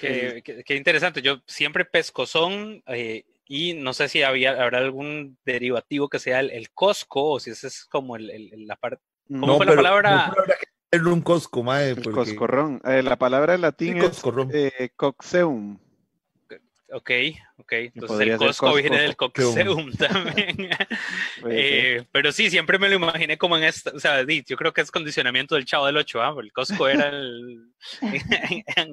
Qué, qué- qué interesante. Yo siempre pescozón eh, y no sé si había, habrá algún derivativo que sea el, el cosco o si ese es como el, el- la parte. ¿Cómo fue la palabra? no, un cosco, mae, el coscorrón. Eh, la palabra en Sí, latín es eh, coxeum. Ok, ok. Entonces el ser cosco viene del coxeum también. Eh, pero sí, siempre me lo imaginé como en esta, o sea, yo creo que es condicionamiento del chavo del 8, ¿ah? El Costco era el...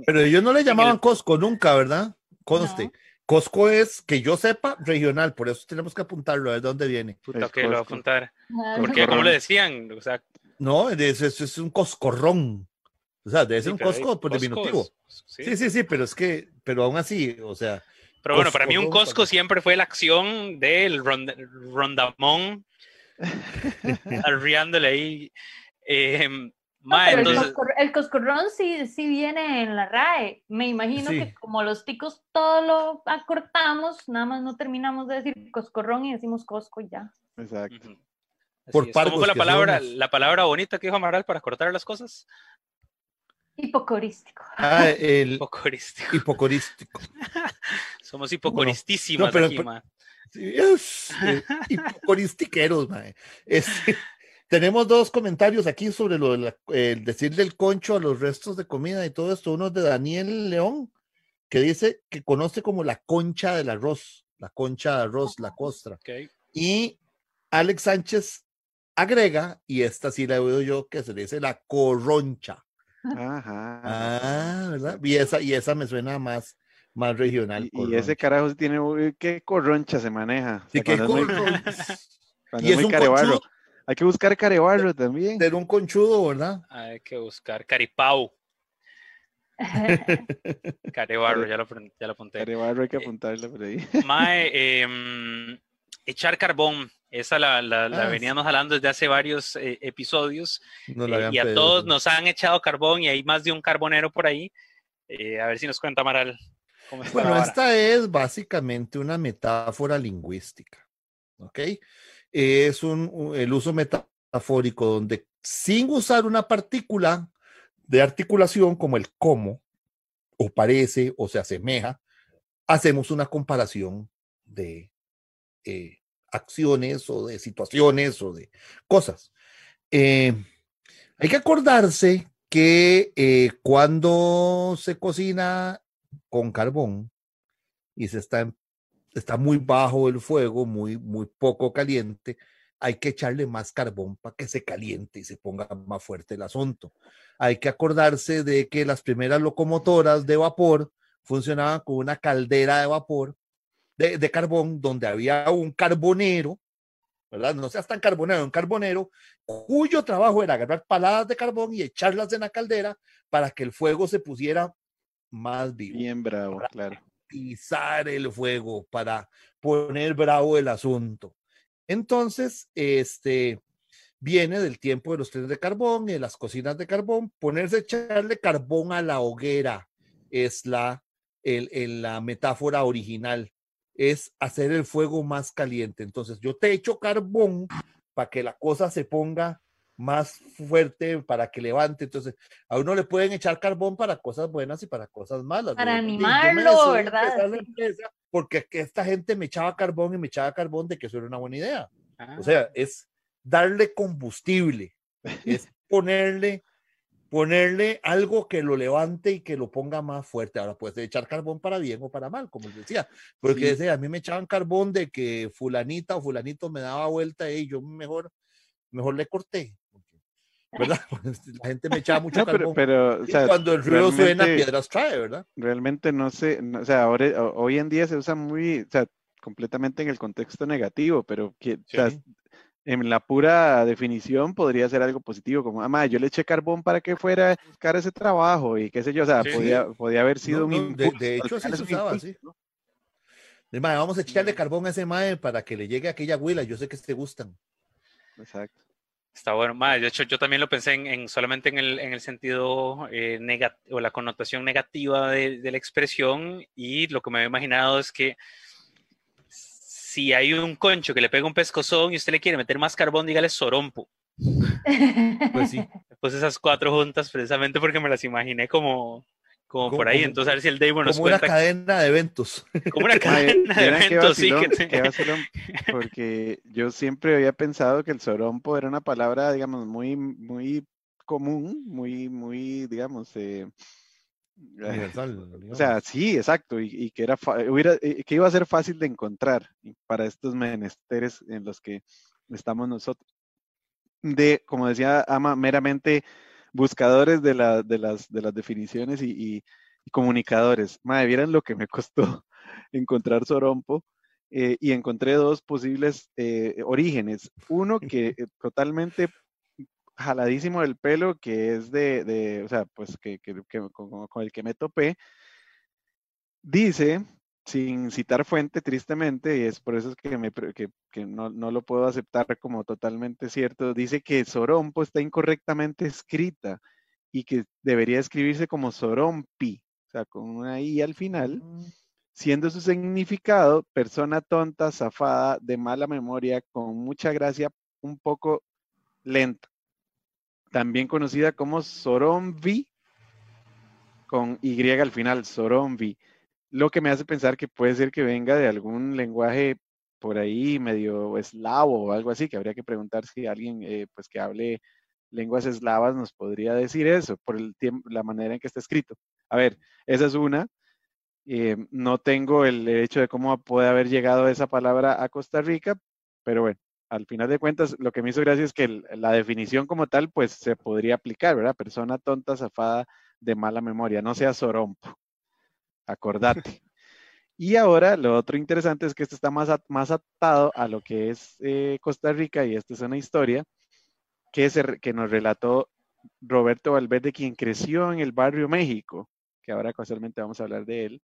Pero ellos no le llamaban el- cosco nunca, ¿verdad? conste. Costco es, que yo sepa, regional, por eso tenemos que apuntarlo, a ver dónde viene. Puta, que lo voy a apuntar. Porque, como le decían, o sea, no, es, es, es un coscorrón. O sea, debe ser un Costco por diminutivo. Sí. sí, sí, pero es que, pero aún así, o sea. Pero bueno, para mí un Costco siempre fue la acción del rondamón arriándole ahí. Eh, el, coscorrón sí, sí viene en la RAE. Me imagino que como los ticos todo lo acortamos, nada más no terminamos de decir coscorrón y decimos cosco y ya. Exacto. Por ¿Cómo fue la palabra, la palabra bonita que dijo Amaral para cortar las cosas? Hipocorístico. Ah, el hipocorístico. Hipocorístico. Somos hipocoristísimas no, aquí, eh, hipocoristiqueros, este, tenemos dos comentarios aquí sobre lo el decir del concho a los restos de comida y todo esto. Uno es de Daniel León, que dice que conoce como la concha del arroz, la concha de arroz, la costra. Y Alex Sánchez agrega, y esta sí la he oído yo, que se le dice la corroncha. Ajá. Ah, ¿verdad? Y esa, y esa me suena más, más regional. Y, ese carajo tiene, ¿qué corroncha se maneja? Sí, ¿qué y es, muy carebarro. Hay que buscar carebarro también. Tener un conchudo, ¿verdad? Hay que buscar caripau. carebarro, ya lo, ya lo apunté. Carebarro hay que eh, apuntarlo por ahí. Mae, eh, echar carbón. Esa la, la, ah, veníamos hablando desde hace varios eh, episodios. Eh, y a todos nos han echado carbón y hay más de un carbonero por ahí. Eh, a ver si nos cuenta Maral. bueno, esta es básicamente una metáfora lingüística. ¿Ok? Es un, el uso metafórico donde sin usar una partícula de articulación como el como, o parece, o se asemeja, hacemos una comparación de eh, acciones o de situaciones o de cosas. Eh, hay que acordarse que eh, cuando se cocina con carbón y se está, está muy bajo el fuego, muy, muy poco caliente, hay que echarle más carbón para que se caliente y se ponga más fuerte el asunto. Hay que acordarse de que las primeras locomotoras de vapor funcionaban con una caldera de vapor de, carbón donde había un carbonero, ¿verdad? No seas tan carbonero, un carbonero cuyo trabajo era agarrar paladas de carbón y echarlas en la caldera para que el fuego se pusiera más vivo. Bien bravo, claro. Pisar el fuego, para poner bravo el asunto. Entonces, este viene del tiempo de los trenes de carbón y de las cocinas de carbón, ponerse a echarle carbón a la hoguera es la, el, la metáfora original es hacer el fuego más caliente. Entonces, yo te echo carbón para que la cosa se ponga más fuerte, para que levante. Entonces, a uno le pueden echar carbón para cosas buenas y para cosas malas. Para animarlo, ¿verdad? porque esta gente me echaba carbón y me echaba carbón de que eso era una buena idea. O sea, ah. es darle combustible, es ponerle ponerle algo que lo levante y que lo ponga más fuerte. Ahora puedes echar carbón para bien o para mal, como decía, porque decía, a mí me echaban carbón de que fulanita o fulanito me daba vuelta y yo mejor, mejor le corté. ¿verdad? Pues, la gente me echaba mucho carbón. Pero, cuando el río suena, piedras trae, ¿verdad? Realmente no sé, o sea, ahora, hoy en día se usa muy, o sea, completamente en el contexto negativo, pero que, en la pura definición podría ser algo positivo, como, ah, yo le eché carbón para que fuera a buscar ese trabajo y qué sé yo, o sea, podía, podía, haber sido un de, hecho, sí se usaba así. vamos a echarle carbón a ese mae para que le llegue a aquella huila, yo sé que te gustan. Exacto. Está bueno, mae, de hecho yo también lo pensé en, solamente en el, en el sentido eh, negativo, o la connotación negativa de, de la expresión y lo que me había imaginado es que si hay un concho que le pega un pescozón y usted le quiere meter más carbón, dígale sorompo. Pues sí. Pues esas cuatro juntas, precisamente porque me las imaginé como, como, por ahí. Entonces, a ver si el Dave nos Como una cadena de eventos. Como una cadena de eventos, sí. porque yo siempre había pensado que el sorompo era una palabra, digamos, muy, muy común, muy, muy, digamos, eh, o sea, sí, exacto, y, que, era hubiera, eh, que iba a ser fácil de encontrar para estos menesteres en los que estamos nosotros. De, como decía Ama, meramente buscadores de, de, las, de las definiciones y, comunicadores. Madre, vieran lo que me costó encontrar sorompo eh, y encontré dos posibles eh, orígenes. Uno que eh, totalmente jaladísimo del pelo, que es de, o sea, pues que, con, el que me topé, dice, sin citar fuente, tristemente, y es por eso que, me, que, no, no, lo puedo aceptar como totalmente cierto, dice que Sorompo está incorrectamente escrita y que debería escribirse como Sorompi, o sea, con una I al final. Mm siendo su significado persona tonta, zafada, de mala memoria, con mucha gracia, un poco lenta. También conocida como Sorombi, con Y al final, Sorombi. Lo que me hace pensar que puede ser que venga de algún lenguaje por ahí medio eslavo o algo así, que habría que preguntar si alguien eh, pues que hable lenguas eslavas nos podría decir eso, por el la manera en que está escrito. A ver, esa es una. Eh, no tengo el hecho de cómo puede haber llegado esa palabra a Costa Rica, pero bueno, al final de cuentas, lo que me hizo gracia es que la definición como tal, pues se podría aplicar, ¿verdad? Persona tonta, zafada, de mala memoria, no sea sorompo. Acordate. Y ahora lo otro interesante es que esto está más, más atado a lo que es eh, Costa Rica y esta es una historia que, se, que nos relató Roberto Valverde, quien creció en el barrio México que ahora casualmente vamos a hablar de él,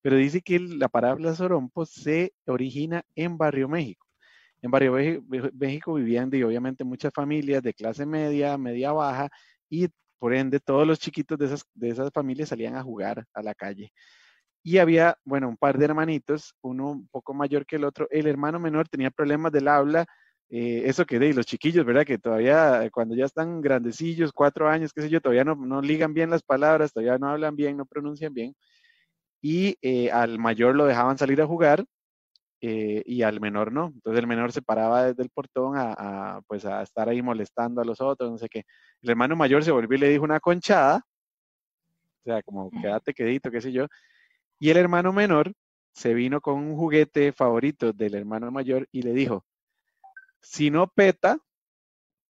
pero dice que la palabra sorompo se origina en Barrio México. En Barrio México vivían y obviamente muchas familias de clase media, media baja, y por ende todos los chiquitos de esas, de esas familias salían a jugar a la calle. Y había, bueno, un par de hermanitos, uno un poco mayor que el otro. El hermano menor tenía problemas del habla, eh, eso que de los chiquillos, ¿verdad? Que todavía cuando ya están grandecillos, cuatro años, qué sé yo, todavía no, no ligan bien las palabras, todavía no hablan bien, no pronuncian bien. Y eh, al mayor lo dejaban salir a jugar y al menor no. Entonces el menor se paraba desde el portón a, pues a estar ahí molestando a los otros, no sé qué. El hermano mayor se volvió y le dijo una conchada, o sea, como quédate quedito, qué sé yo. Y el hermano menor se vino con un juguete favorito del hermano mayor y le dijo, si no peta,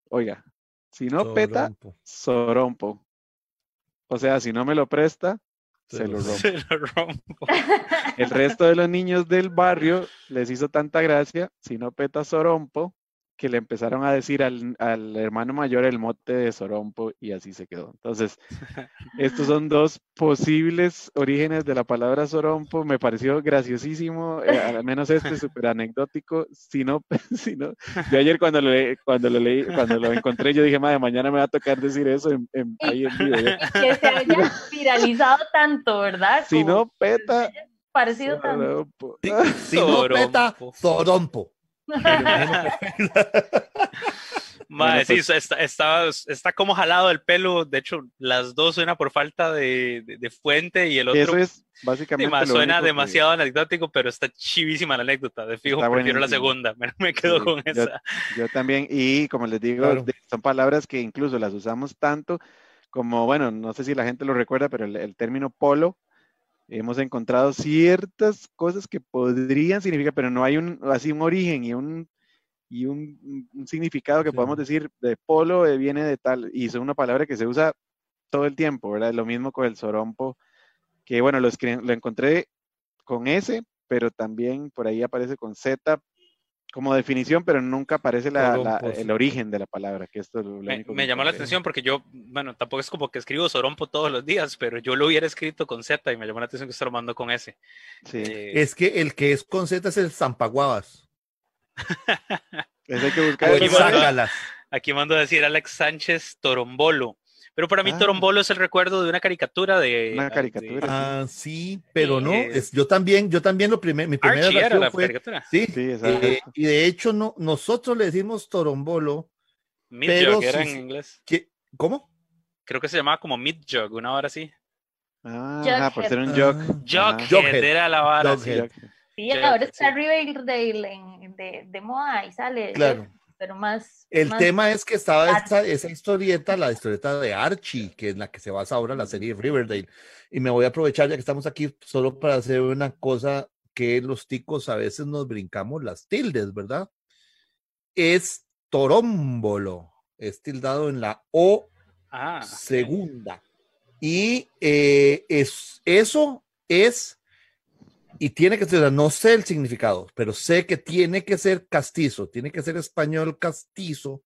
oiga, si no peta, sorompo. O sea, si no me lo presta, se, lo, rompo. se lo rompo. El resto de los niños del barrio les hizo tanta gracia, si no peta, sorompo, que le empezaron a decir al, hermano mayor el mote de Sorompo y así se quedó. Entonces, estos son dos posibles orígenes de la palabra Sorompo. Me pareció graciosísimo, eh, al menos este súper anecdótico. Si no, si no, yo ayer cuando lo, cuando lo leí, cuando lo encontré, yo dije, madre, mañana me va a tocar decir eso en, ahí en vivo. Que se haya viralizado tanto, ¿verdad? Si no peta... Parecido tanto. Si no peta, Sorompo. Madre, sí, pues está, está, como jalado el pelo. De hecho, las dos suena por falta de, de, fuente y el otro. Eso es básicamente. suena demasiado anecdótico, pero está chivísima la anécdota. De fijo, prefiero la segunda. Me, quedo con esa. Yo también. Y como les digo, son palabras que incluso las usamos tanto como, bueno, no sé si la gente lo recuerda, pero el término polo hemos encontrado ciertas cosas que podrían significar, pero no hay un, así un origen y un, y un, significado que podamos decir de polo eh, viene de tal, y es una palabra que se usa todo el tiempo, ¿verdad? Lo mismo con el sorompo, que bueno, lo, lo encontré con S, pero también por ahí aparece con Z, como definición, pero nunca aparece el origen de la palabra, que esto Me, llamó la atención porque yo, bueno, tampoco es como que escribo Sorompo todos los días, pero yo lo hubiera escrito con Z y me llamó la atención que se lo mando con S. Sí. Eh, es que el que es con Z es el Zampaguabas. hay que buscar. Aquí mando a decir Alex Sánchez Torombolo. Pero para mí ah. Torombolo es el recuerdo de una caricatura de... Una caricatura. ah, sí, pero no, es, yo también, yo también lo primer, mi primera era la caricatura. Sí, sí eh, y de hecho no, nosotros le decimos Torombolo. Midjog era en inglés. ¿Cómo? Creo que se llamaba como Midjog, una hora así. Ah, por ser un jog. Jughead era la vara. Sí, ahora está Riverdale de, de moda y sale. Claro pero más... El tema es que estaba esa, esa, historieta, la historieta de Archie, que es la que se basa ahora la serie Riverdale. Y me voy a aprovechar ya que estamos aquí solo para hacer una cosa que los ticos a veces nos brincamos las tildes, ¿verdad? Es torómbolo, es tildado en la O ah, segunda. Y eh, es, eso es, y tiene que ser, no sé el significado, pero sé que tiene que ser castizo, tiene que ser español castizo,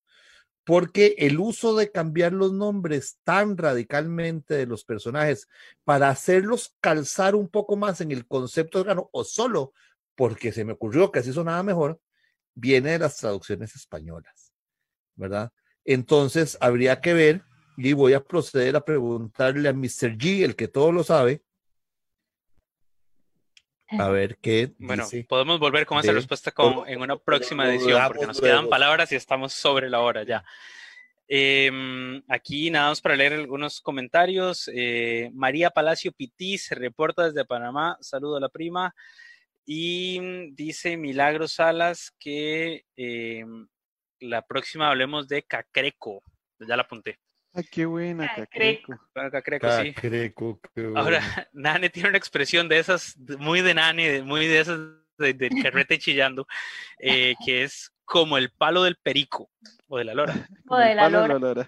porque el uso de cambiar los nombres tan radicalmente de los personajes para hacerlos calzar un poco más en el concepto órgano o solo porque se me ocurrió que así sonaba mejor, viene de las traducciones españolas, ¿verdad? Entonces habría que ver y voy a proceder a preguntarle a Mr. G, el que todo lo sabe, a ver qué. Bueno, podemos volver con esa respuesta con, en una próxima edición, porque nos quedan palabras y estamos sobre la hora ya. Em, aquí nada más para leer algunos comentarios. Eh, María Palacio Pití se reporta desde Panamá. Saludo a la prima. Y dice Milagro Salas que em, la próxima hablemos de Cacreco. Ya la apunté. Ah, qué buena, Cacreco. Cacreco, sí. Ahora, Nane tiene una expresión de esas, muy de Nane, muy de esas de, de carrete chillando, eh, que es como el palo del perico o de la lora. O de la lora.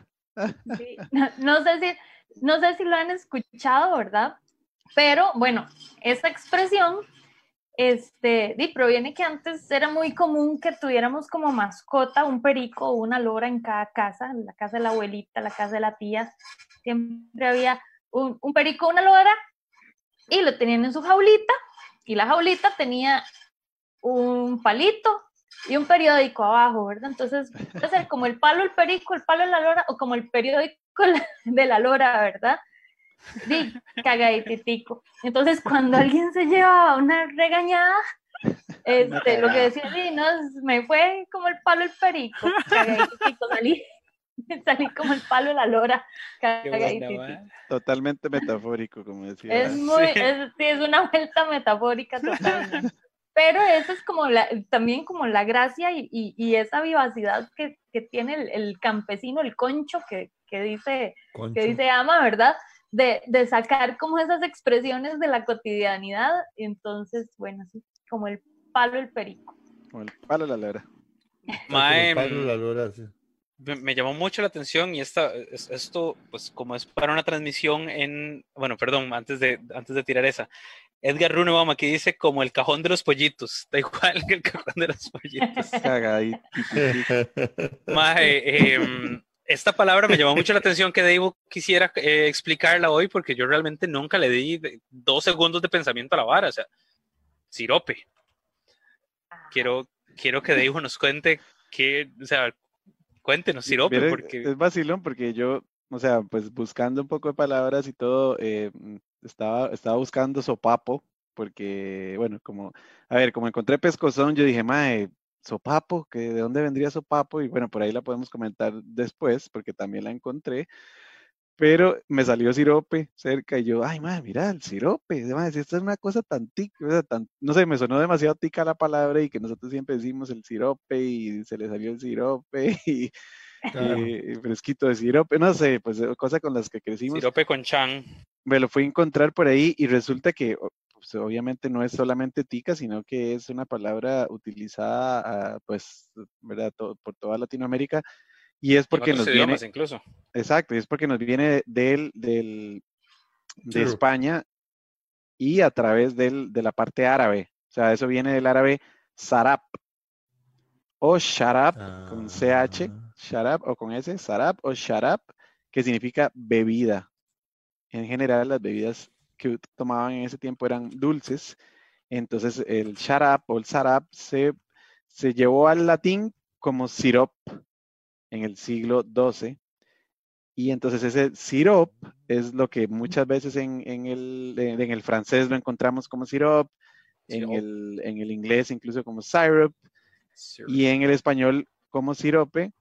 No, sé si, no sé si lo han escuchado, ¿verdad? Pero bueno, esa expresión este, y proviene que antes era muy común que tuviéramos como mascota un perico o una lora en cada casa, en la casa de la abuelita, la casa de la tía, siempre había un, un perico, una lora, y lo tenían en su jaulita, y la jaulita tenía un palito y un periódico abajo, ¿verdad? Entonces, puede ser como el palo el perico, el palo de la lora, o como el periódico de la lora, ¿verdad? Sí, cagadititico. Entonces, cuando alguien se lleva una regañada, este, lo que decía, sí, no, me fue como el palo el perico, cagadititico, salí, salí como el palo de la lora, cagadititico. Totalmente metafórico, como decía. Es muy, sí. Es, sí, es una vuelta metafórica totalmente. Pero eso es como la, también como la gracia y, y, y esa vivacidad que, que tiene el, el, campesino, el concho que, que dice, concho. que dice ama, ¿verdad? De, de, sacar como esas expresiones de la cotidianidad. Entonces, bueno, sí, como el palo el perico. Como el palo la lora. Mae, la lora, sí. Me llamó mucho la atención y esta, esto, pues como es para una transmisión en, bueno, perdón, antes de, antes de tirar esa, Edgar Runebaum aquí dice como el cajón de los pollitos, da igual que el cajón de los pollitos. Cagadito. Mae, eh, esta palabra me llamó mucho la atención que Dave quisiera eh, explicarla hoy porque yo realmente nunca le di dos segundos de pensamiento a la vara, o sea, sirope. Quiero, quiero que Dave nos cuente qué, o sea, cuéntenos sirope. Mire, porque... Es vacilón porque yo, o sea, pues buscando un poco de palabras y todo, eh, estaba, estaba buscando sopapo porque, bueno, como, a ver, como encontré pescozón, yo dije, mae, sopapo, que de dónde vendría sopapo, y bueno, por ahí la podemos comentar después, porque también la encontré, pero me salió sirope cerca y yo, ay, madre, mira, el sirope, además, esta es una cosa tan tica, tan, no sé, me sonó demasiado tica la palabra y que nosotros siempre decimos el sirope y se le salió el sirope y, claro. y fresquito de sirope, no sé, pues cosas con las que crecimos. Sirope con chan. Me lo fui a encontrar por ahí y resulta que pues, obviamente no es solamente tica, sino que es una palabra utilizada, uh, pues, ¿verdad? Todo, por toda Latinoamérica. Y es porque nos viene. Incluso. Exacto, y es porque nos viene del, del, de sí. España y a través del, de la parte árabe. O sea, eso viene del árabe sarap o sharab ah. con CH, sharab o con S, sarab o sharab, que significa bebida. En general, las bebidas que tomaban en ese tiempo eran dulces. Entonces el sharab o el sarab se, se llevó al latín como sirop en el siglo XII. Y entonces ese sirop es lo que muchas veces en, en, el, en el, francés lo encontramos como sirop, en el, en el, inglés incluso como syrup, syrup, y en el español como sirope,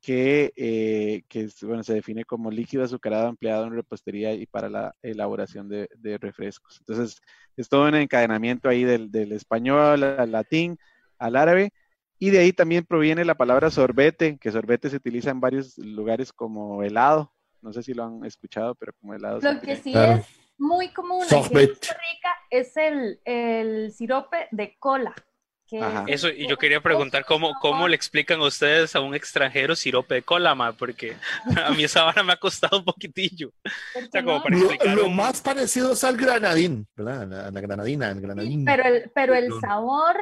que, eh, que bueno, se define como líquido azucarado empleado en repostería y para la elaboración de, de refrescos. Entonces, es todo un encadenamiento ahí del, del, español al latín, al árabe, y de ahí también proviene la palabra sorbete, que sorbete se utiliza en varios lugares como helado. No sé si lo han escuchado, pero como helado. Lo que sí claro. es muy común en Costa Rica es el, el sirope de cola ¿Qué Ajá. Eso, y yo quería preguntar cómo, cómo le explican ustedes a un extranjero sirope de cola, ma, porque a mí esa vara me ha costado un poquitillo. ¿Por sea, como para Lo, más parecido es al granadín, ¿verdad? La, la granadina, el Sí, granadín. pero el, pero el sabor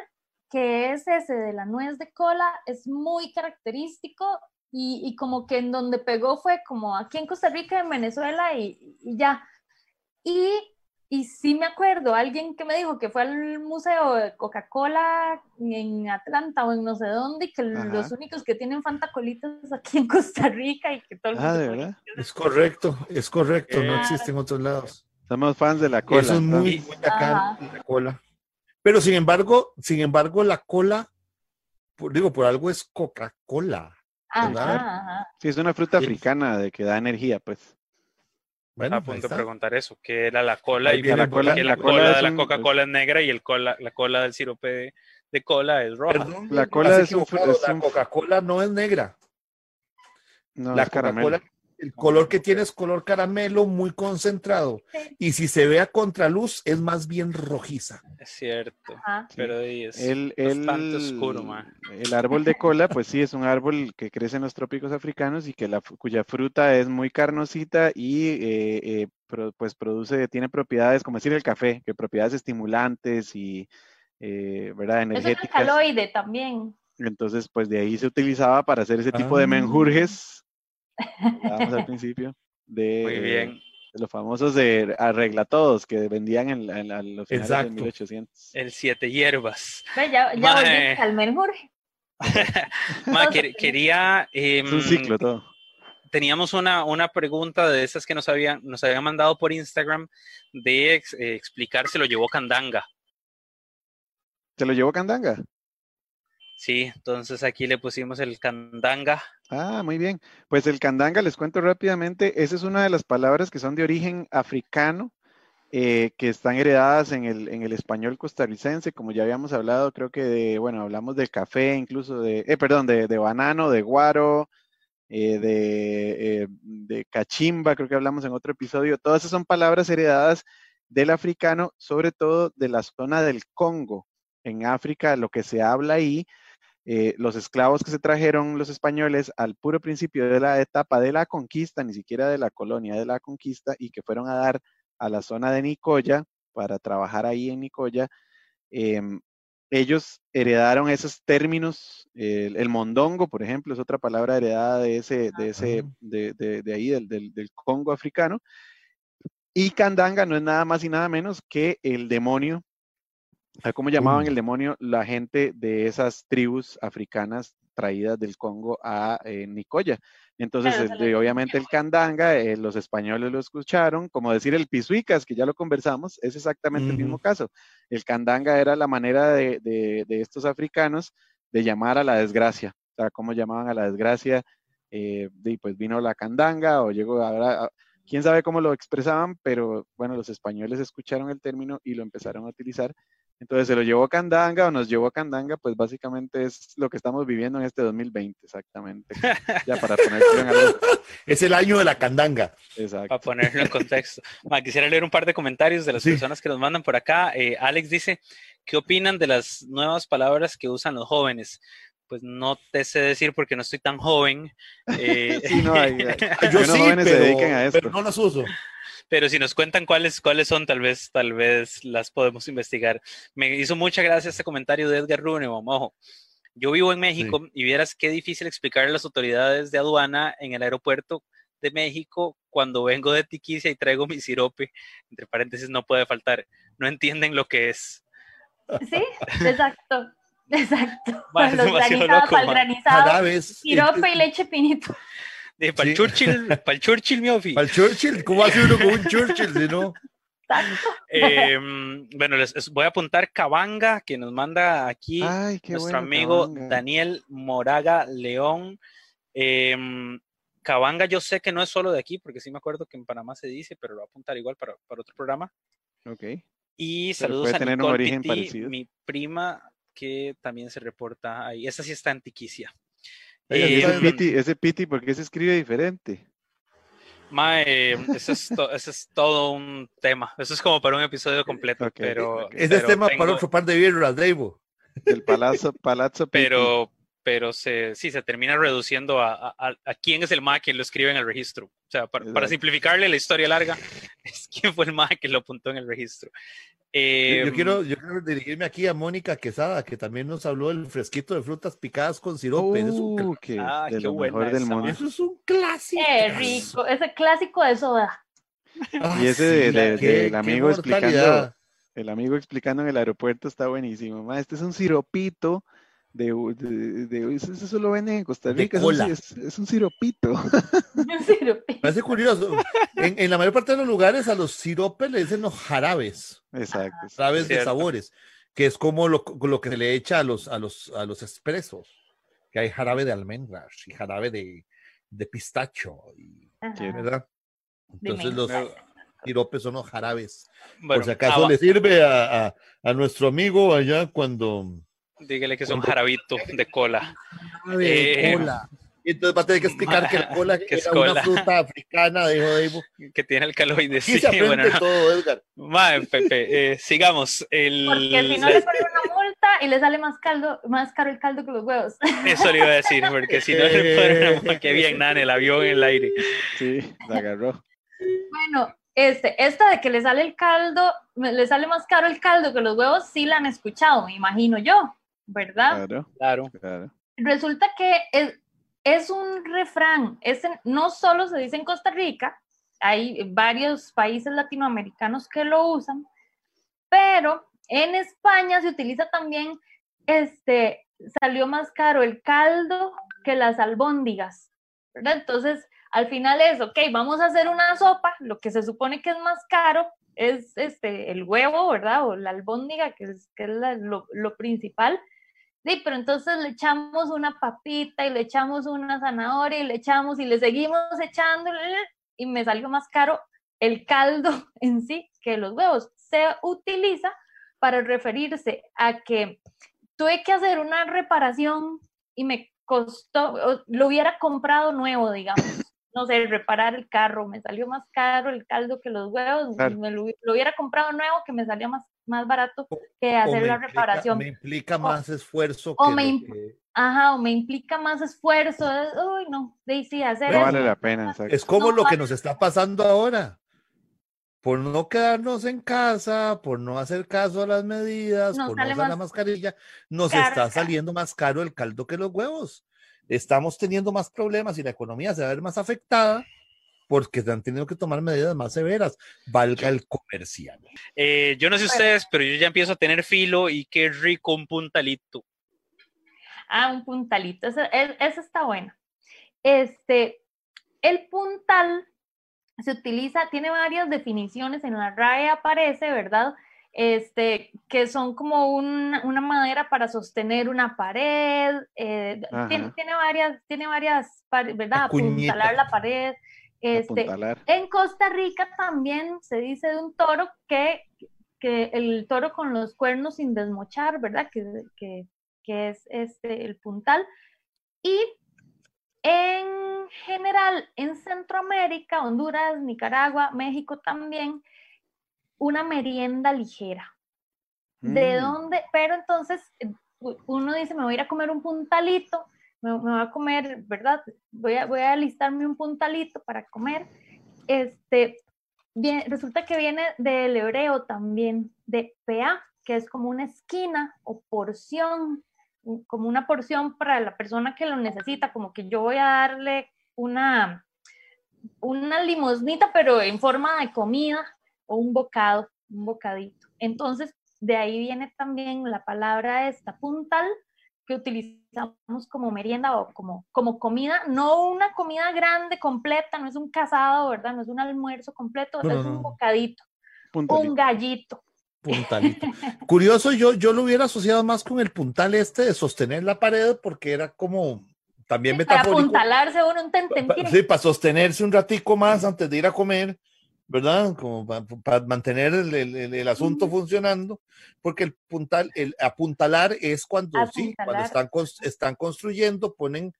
que es ese de la nuez de cola es muy característico y, y como que en donde pegó fue como aquí en Costa Rica, en Venezuela y, y ya. Y, y sí me acuerdo, alguien que me dijo que fue al museo de Coca-Cola en Atlanta o en no sé dónde y que Ajá. los únicos que tienen fantacolitas aquí en Costa Rica y que todo el Ah, mundo ¿de come. verdad? Es correcto, es correcto, no Eh. existe en otros lados. Somos fans de la cola. Eso es muy, muy acá, la cola. Pero sin embargo, sin embargo, la cola, por- digo, por algo es Coca-Cola. Ajá, ajá. Sí, es una fruta Sí. africana de que da energía, pues. Bueno, a punto de preguntar eso, que era la cola Ahí y cola, la- que la la cola de la Coca-Cola es negra y el cola, la cola del sirope de, de cola es roja. Perdón, La cola es un- la Coca-Cola no es negra. No, la. Coca-Cola, el color que tiene es color caramelo muy concentrado. Y si se ve a contraluz, es más bien rojiza. Es cierto, Ajá. pero ahí es El, bastante el- oscuro, ma. el árbol de cola, pues sí, es un árbol que crece en los trópicos africanos y que la, cuya fruta es muy carnosita y eh, eh, pro- pues produce, tiene propiedades, como decir el café, que propiedades estimulantes y, eh, ¿verdad? Es un Energéticas. alcaloide también. Entonces, pues de ahí se utilizaba para hacer ese tipo de Ah. menjurjes, hablábamos al principio, de, Muy bien. de los famosos de arregla todos que vendían en, los finales de Exacto. 1800. El siete hierbas. Ve, Ya, ya Mae. volviste al. Ma, quer- quería. Es un em, ciclo todo. teníamos una, una pregunta de esas que nos habían, nos habían mandado por Instagram de ex- eh, explicar si lo llevó Candanga. ¿Te lo llevó Candanga? Sí, entonces aquí le pusimos el Candanga. Ah, muy bien. Pues el candanga, les cuento rápidamente, esa es una de las palabras que son de origen africano, eh, que están heredadas en el, en el español costarricense, como ya habíamos hablado, creo que de, bueno, hablamos del café, incluso de, eh, perdón, de, de banano, de guaro, eh, de, eh, de cachimba, creo que hablamos en otro episodio. Todas esas son palabras heredadas del africano, sobre todo de la zona del Congo. En África, lo que se habla ahí eh, los esclavos que se trajeron los españoles al puro principio de la etapa de la conquista, ni siquiera de la colonia, de la conquista, y que fueron a dar a la zona de Nicoya para trabajar ahí en Nicoya, em, ellos heredaron esos términos, el, el mondongo, por ejemplo, es otra palabra heredada de ese, de ese, Ah. de, de- de ahí, del, del- del Congo africano, y candanga no es nada más y nada menos que el demonio cómo llamaban el demonio la gente de esas tribus africanas traídas del Congo a eh, Nicoya. Entonces, Claro, de- les obviamente el candanga, eh, los españoles lo escucharon, como decir el pisuicas, que ya lo conversamos, es exactamente el mismo caso. El candanga era la manera de, de- de estos africanos de llamar a la desgracia, o sea, cómo llamaban a la desgracia, eh, y pues vino la candanga o llegó ahora, a- quién sabe cómo lo expresaban, pero bueno, los españoles escucharon el término y lo empezaron a utilizar. Entonces se lo llevó Candanga o nos llevó a Candanga, pues básicamente es lo que estamos viviendo en este 2020, exactamente. Ya para ponerlo en algo. Es el año de la candanga. Exacto. para ponerlo en contexto. Ma, quisiera leer un par de comentarios de las Sí. personas que nos mandan por acá. Eh, Alex dice, ¿qué opinan de las nuevas palabras que usan los jóvenes? Pues no te sé decir porque no estoy tan joven. eh, Sí, no, hay- hay- Yo sí, jóvenes se pero, dedican a esto. pero no las uso. Pero si nos cuentan cuáles, cuáles son, tal vez, tal vez las podemos investigar. Me hizo mucha gracia este comentario de Edgar Rune, ojo. Yo vivo en México y vieras qué difícil explicarle a las autoridades de aduana en el aeropuerto de México cuando vengo de Tiquicia y traigo mi sirope, entre paréntesis no puede faltar, no entienden lo que es. Sí, exacto. Exacto. Ma, es Los granizados, ma. granizado, sirope y leche pinito. Para el Sí. Churchill, para el Churchill, mi ofi. Para el Churchill, ¿cómo hace uno con un Churchill si no? Em, bueno, les les voy a apuntar Cabanga, que nos manda aquí Ay, nuestro bueno, amigo Cabanga. Daniel Moraga León. Em, Cabanga, yo sé que no es solo de aquí, porque sí me acuerdo que en Panamá se dice, pero lo voy a apuntar igual para, para otro programa. Ok. Y Pero saludos a Nicole mi prima, que también se reporta ahí. Esa sí está en Ese piti, ese piti, ¿por qué se escribe diferente? Mae, eso es, to- eso es todo un tema. Eso es como para un episodio completo, Ok, pero... Ese es tema para otro par de birras, Davo. Del palazzo, palazzo pero, pero se, sí, se termina reduciendo a, a, a quién es el MAE que lo escribe en el registro. O sea, para, para simplificarle la historia larga, es quién fue el MAE que lo apuntó en el registro. Yo, Eh, yo quiero, yo quiero dirigirme aquí a Mónica Quesada, que también nos habló del fresquito de frutas picadas con sirope. Eso es un, Uh, que Ah, de qué lo buena mejor del mundo. eso es un clásico. Qué rico, ese clásico de soda. Ah, Y ese de- la- de- qué- del amigo explicando. El amigo explicando en el aeropuerto está buenísimo. Ma, este es un siropito de, de, de- eso, eso lo venden en Costa Rica. es Es, es un siropito. Un parece curioso. En, en la mayor parte de los lugares a los siropes le dicen los jarabes, Exacto. jarabes de sabores, que es como lo, lo que se le echa a los, a los, a los expresos, que hay jarabe de almendras y jarabe de, de pistacho, y-. ¿verdad? Entonces los siropes son los jarabes. bueno, Por si acaso ah, le sirve a, a- a nuestro amigo allá cuando... dígale que es un jarabito de cola. de Eh, cola. Y entonces va a tener que explicar que la cola ¿Qué es era una cola? fruta africana, dijo Dave. que tiene alcaloides. Sí, se bueno, no. todo, Edgar. Mae, Pepe, eh, sigamos. El, Porque si no le ponen una multa y le sale más caldo, más caro el caldo que los huevos. Eso le iba a decir, porque si no le ponen que bien, nada, el avión en el aire. Sí, la agarró. Bueno, este, esta de que le sale el caldo, le sale más caro el caldo que los huevos, sí la han escuchado, me imagino yo, ¿verdad? Claro, Claro. claro. Resulta que es, es un refrán, es en- no solo se dice en Costa Rica, hay varios países latinoamericanos que lo usan, pero en España se utiliza también, este, salió más caro el caldo que las albóndigas, ¿verdad? Entonces, al final es, ok, vamos a hacer una sopa, lo que se supone que es más caro es este, el huevo, ¿verdad? O la albóndiga, que es, que es la- lo, lo principal. Sí, pero entonces le echamos una papita y le echamos una zanahoria y le echamos y le seguimos echando y me salió más caro el caldo en sí que los huevos. Se utiliza para referirse a que tuve que hacer una reparación y me costó, lo hubiera comprado nuevo, digamos. No sé, reparar el carro, me salió más caro el caldo que los huevos, Claro. me lo, lo hubiera comprado nuevo que me salía más, más barato que O hacer la implica- reparación. Me implica más esfuerzo o que me lo imp- que- Ajá, o me implica más esfuerzo. es- Uy, no, de sí, hacer No eso. vale la pena, exacto. Es como No lo que nos está pasando ahora. Por no quedarnos en casa, por no hacer caso a las medidas, Nos por no usar la mascarilla, nos caro está saliendo más caro el caldo que los huevos. Estamos teniendo más problemas y la economía se va a ver más afectada porque se han tenido que tomar medidas más severas. Valga el comercial. Eh, yo no sé ustedes, pero yo ya empiezo a tener filo y qué rico un puntalito. Ah, un puntalito. Eso, es- eso está bueno. Este, el puntal se utiliza, tiene varias definiciones, en la RAE aparece, ¿verdad? Este, que son como un- una madera para sostener una pared, eh, tiene, varias, tiene varias, ¿verdad? Apuntalar la pared. Este. En Costa Rica también se dice de un toro que, que el toro con los cuernos sin desmochar, ¿verdad? Que, que- que es este, el puntal. Y en general, en Centroamérica, Honduras, Nicaragua, México también, una merienda ligera. ¿De Mm, dónde? Pero entonces eh, uno dice, me voy a ir a comer un puntalito, me, me voy a comer, ¿verdad? Voy a, voy a alistarme un puntalito para comer. Este, bien, resulta que viene del hebreo también, de PA, que es como una esquina o porción, como una porción para la persona que lo necesita, como que yo voy a darle una, una limosnita, pero en forma de comida o un bocado, un bocadito. Entonces, de ahí viene también la palabra esta, puntal, que utilizamos como merienda o como, como comida, no una comida grande, completa, no es un casado, ¿verdad? No es un almuerzo completo, No, no, es un bocadito, puntalito. un gallito. Puntalito. Curioso, yo, yo lo hubiera asociado más con el puntal este de sostener la pared porque era como también Para metafórico. apuntalarse uno un tentempié. Sí, para sostenerse un ratico más antes de ir a comer, ¿verdad? Como para mantener el, el- el- el asunto Ujú. funcionando, porque el puntal, el apuntalar es cuando sí, cuando Apuntalar. están, están construyendo, ponen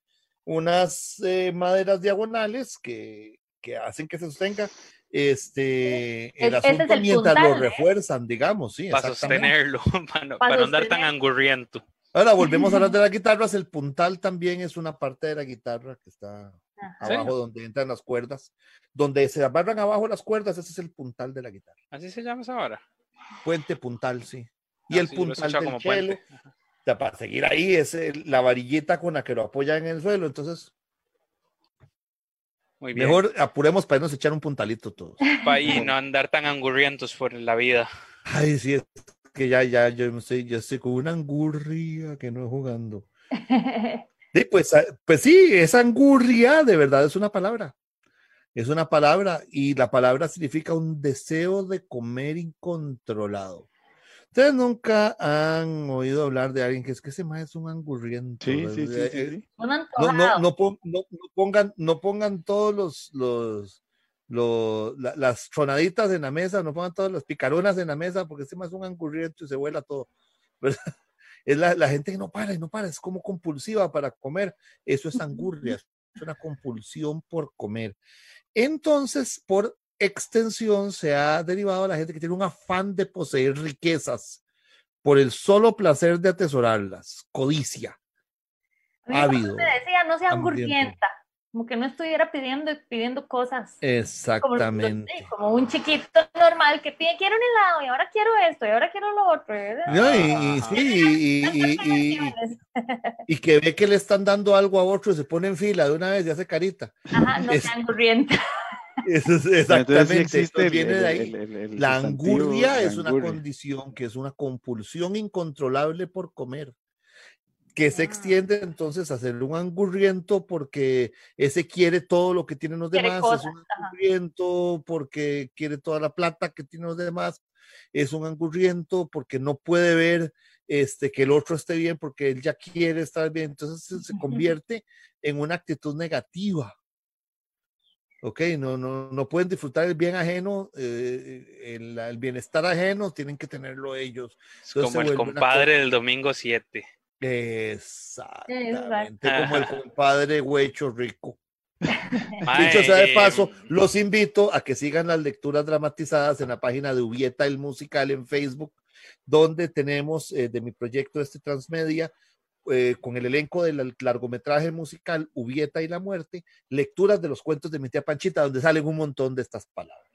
unas eh, maderas diagonales que, que hacen que se sostenga este, el Es- ese asunto es el mientras lo puntal, ¿eh? refuerzan, digamos, sí. para sostenerlo, para no, Para para no andar tan angurriento. Ahora volvemos a hablar de las guitarras. El puntal también es una parte de la guitarra que está. ¿Sí? Abajo donde entran las cuerdas. Donde se amarran abajo las cuerdas, ese es el puntal de la guitarra. Así se llama esa ahora. Puente puntal, sí. Y Ah, el sí, puntal del como chelo, para seguir ahí, es la varillita con la que lo apoyan en el suelo. Entonces, Muy bien. mejor apuremos para irnos a echar un puntalito todos. Para y no andar tan angurrientos por la vida. Ay, sí, es que ya, ya, yo estoy, yo estoy con una angurria que no es jugando. Sí, pues, ah, pues sí, esa angurria de verdad es una palabra. Es una palabra y la palabra significa un deseo de comer incontrolado. Ustedes nunca han oído hablar de alguien que es que ese más es un angurriento. Sí, sí, sí, sí, eh, No, no- no pongan, no pongan todos los, los, los- la- las tronaditas en la mesa, no pongan todas las picaronas en la mesa, porque ese más es un angurriento y se vuela todo. ¿verdad? Es la, la gente que no para y no para, es como compulsiva para comer. Eso es angurria, es una compulsión por comer. Entonces, por extensión, se ha derivado a la gente que tiene un afán de poseer riquezas por el solo placer de atesorarlas, codicia. A mí mi papá ávido, me decía, no sea hambriento. Como que no estuviera pidiendo, pidiendo cosas. Exactamente. como un chiquito normal que pide, quiero un helado, y ahora quiero esto, y ahora quiero lo otro. y- No, y, y Ajá. sí, y, y- y- y- y que ve que le están dando algo a otro y se pone en fila de una vez y hace carita. Ajá, no Es- sea angurrienta. Eso es Entonces sí exactamente. existe Esto viene el- de ahí. el- el- el La angurria es una condición que es una compulsión incontrolable por comer, que se Ah. extiende entonces a ser un angurriento porque ese quiere todo lo que tienen los demás, cosas, es un ajá. angurriento porque quiere toda la plata que tienen los demás, es un angurriento porque no puede ver este, que el otro esté bien porque él ya quiere estar bien, entonces se- convierte en una actitud negativa. Ok, no, no, no pueden disfrutar el bien ajeno, eh, el, el bienestar ajeno, tienen que tenerlo ellos. Es Entonces como el compadre del domingo 7. Exactamente, como el compadre huecho rico. Dicho sea de eh, paso, los invito a que sigan las lecturas dramatizadas en la página de Ubieta el Musical en Facebook, donde tenemos eh, de mi proyecto este Transmedia, eh, con el elenco del largometraje musical Ubieta y la muerte, lecturas de los cuentos de mi tía Panchita, donde salen un montón de estas palabras.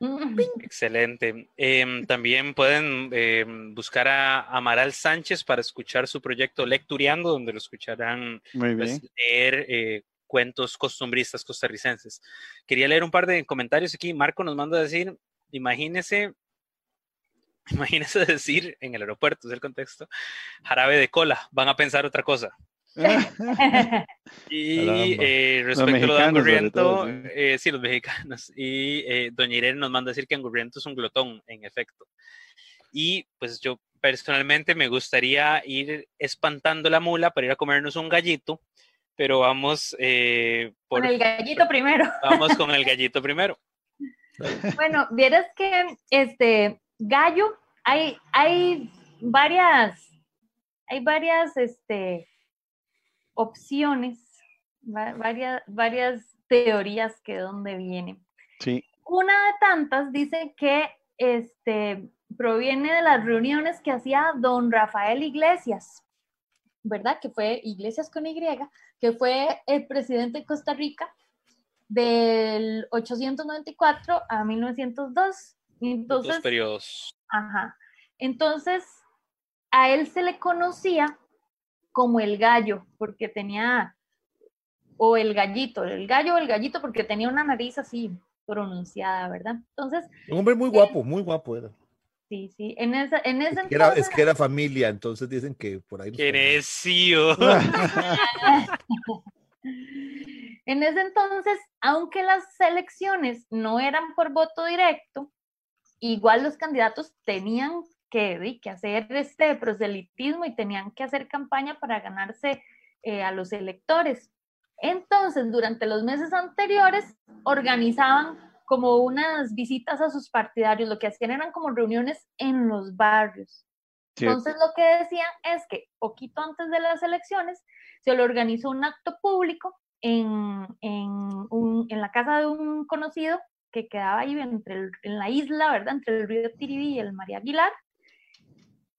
Mm, Excelente. Em, también pueden em, buscar a Amaral Sánchez para escuchar su proyecto Lectureando, donde lo escucharán Muy pues, leer eh, cuentos costumbristas costarricenses. Quería leer un par de comentarios aquí. Marco nos manda a decir, imagínese, imagínese decir en el aeropuerto, es el contexto, jarabe de cola, van a pensar otra cosa. Y eh, Los respecto a lo de Angurriento, todo, sí. eh, sí, los mexicanos. Y eh, Doña Irene nos manda a decir que Angurriento es un glotón, en efecto. Y pues yo personalmente me gustaría ir espantando la mula para ir a comernos un gallito, pero vamos, eh, por, Con el gallito primero. vamos con el gallito primero. Bueno, vieras que este gallo, hay, hay varias, hay varias este, opciones, va- varias, varias teorías que de dónde vienen. Sí, Una de tantas dice que este, proviene de las reuniones que hacía don Rafael Iglesias, ¿verdad? Que fue Iglesias con Y, que fue el presidente de Costa Rica del 894 a 1902. Entonces, Dos periodos. Ajá. Entonces, a él se le conocía como el gallo, porque tenía, o el gallito, el gallo o el gallito, porque tenía una nariz así pronunciada, ¿verdad? Entonces, Un hombre muy guapo, muy guapo era. sí, sí, en ese, en ese Es que era, entonces, es que era familia, entonces dicen que por ahí. nos ¡Qué conocen. necio! en ese entonces, aunque las elecciones no eran por voto directo, igual los candidatos tenían que, que hacer este proselitismo y tenían que hacer campaña para ganarse eh, a los electores. Entonces, durante los meses anteriores, organizaban como unas visitas a sus partidarios, lo que hacían eran como reuniones en los barrios. cierto. Entonces lo que decían es que poquito antes de las elecciones se le organizó un acto público en, en, la casa de un conocido que quedaba ahí entre en la isla, ¿verdad? Entre el río Tiribí y el María Aguilar.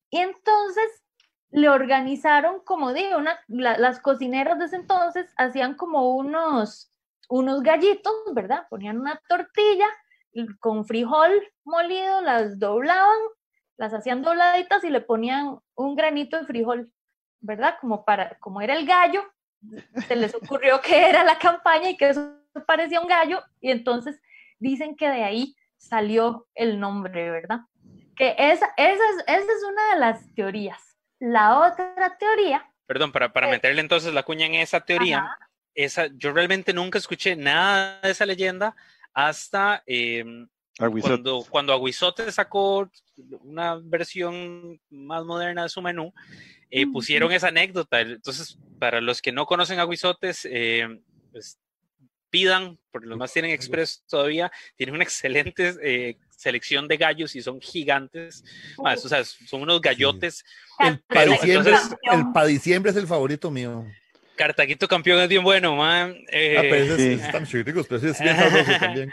Y entonces le organizaron, como digo, una, las cocineras de ese entonces hacían como unos, unos gallitos, ¿verdad? Ponían una tortilla con frijol molido, las doblaban, las hacían dobladitas y le ponían un granito de frijol, ¿verdad? Como para, como era el gallo, se les ocurrió que era la campaña y que eso parecía un gallo, y entonces dicen que de ahí salió el nombre, ¿verdad? Que esa, esa, es, esa es una de las teorías. La otra teoría. Perdón, para, para meterle entonces la cuña en esa teoría, esa, yo realmente nunca escuché nada de esa leyenda hasta em, cuando, cuando Aguizote sacó una versión más moderna de su menú, eh, pusieron esa anécdota. Entonces, para los que no conocen Aguizotes, eh, pues, pidan, porque los más tienen Express todavía, tienen una excelente eh, selección de gallos y son gigantes. o sea, son unos gallotes. El para, diciembre, el para diciembre es el favorito mío. Cartaquito campeón es bien bueno, man. Eh, ah, pero sí. están chiquitos, pero es bien sabroso también.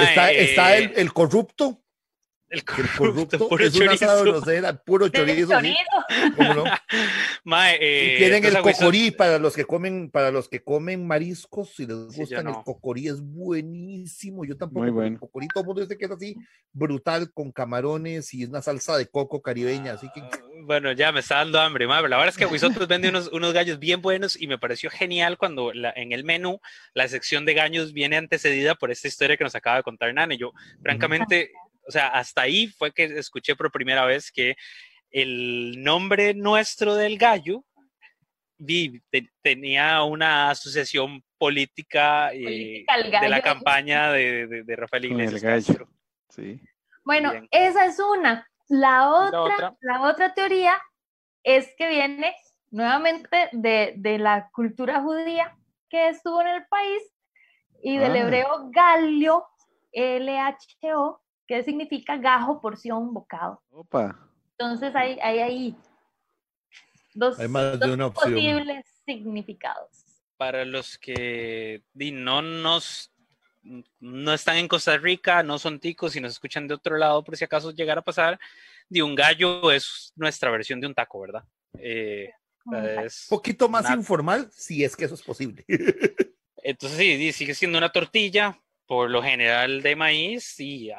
está, está el, el, corrupto, el corrupto, puro es una grosera, puro chorizo. ¿sí? ¿Cómo no? Mae, eh, tienen el cocorí para los que comen, para los que comen mariscos, si les gustan el cocorí es buenísimo. Yo tampoco Muy bueno. el cocorí, todo el mundo dice que es así brutal con camarones y una salsa de coco caribeña, así que ah, bueno, ya me está dando hambre, mae. La verdad es que Huizotos vende unos, unos gallos bien buenos y me pareció genial cuando la, en el menú la sección de gallos viene antecedida por esta historia que nos acaba de contar Nane. Yo, francamente, o sea, hasta ahí fue que escuché por primera vez que el nombre nuestro del gallo tenía una asociación política, eh, de la campaña de, Rafael Iglesias. Sí. Bueno, esa es una. La otra, la otra, teoría es que viene nuevamente de, la cultura judía que estuvo en el país y del ah. hebreo galio, L-H-O, que significa gajo, porción, bocado. Opa. Entonces hay, hay ahí dos, posibles significados. Para los que no nos no están en Costa Rica, no son ticos y nos escuchan de otro lado, por si acaso llegara a pasar, de un gallo es nuestra versión de un taco, ¿verdad? Eh, es poquito más informal, si es que eso es posible. Entonces sí, sigue siendo una tortilla, por lo general de maíz, y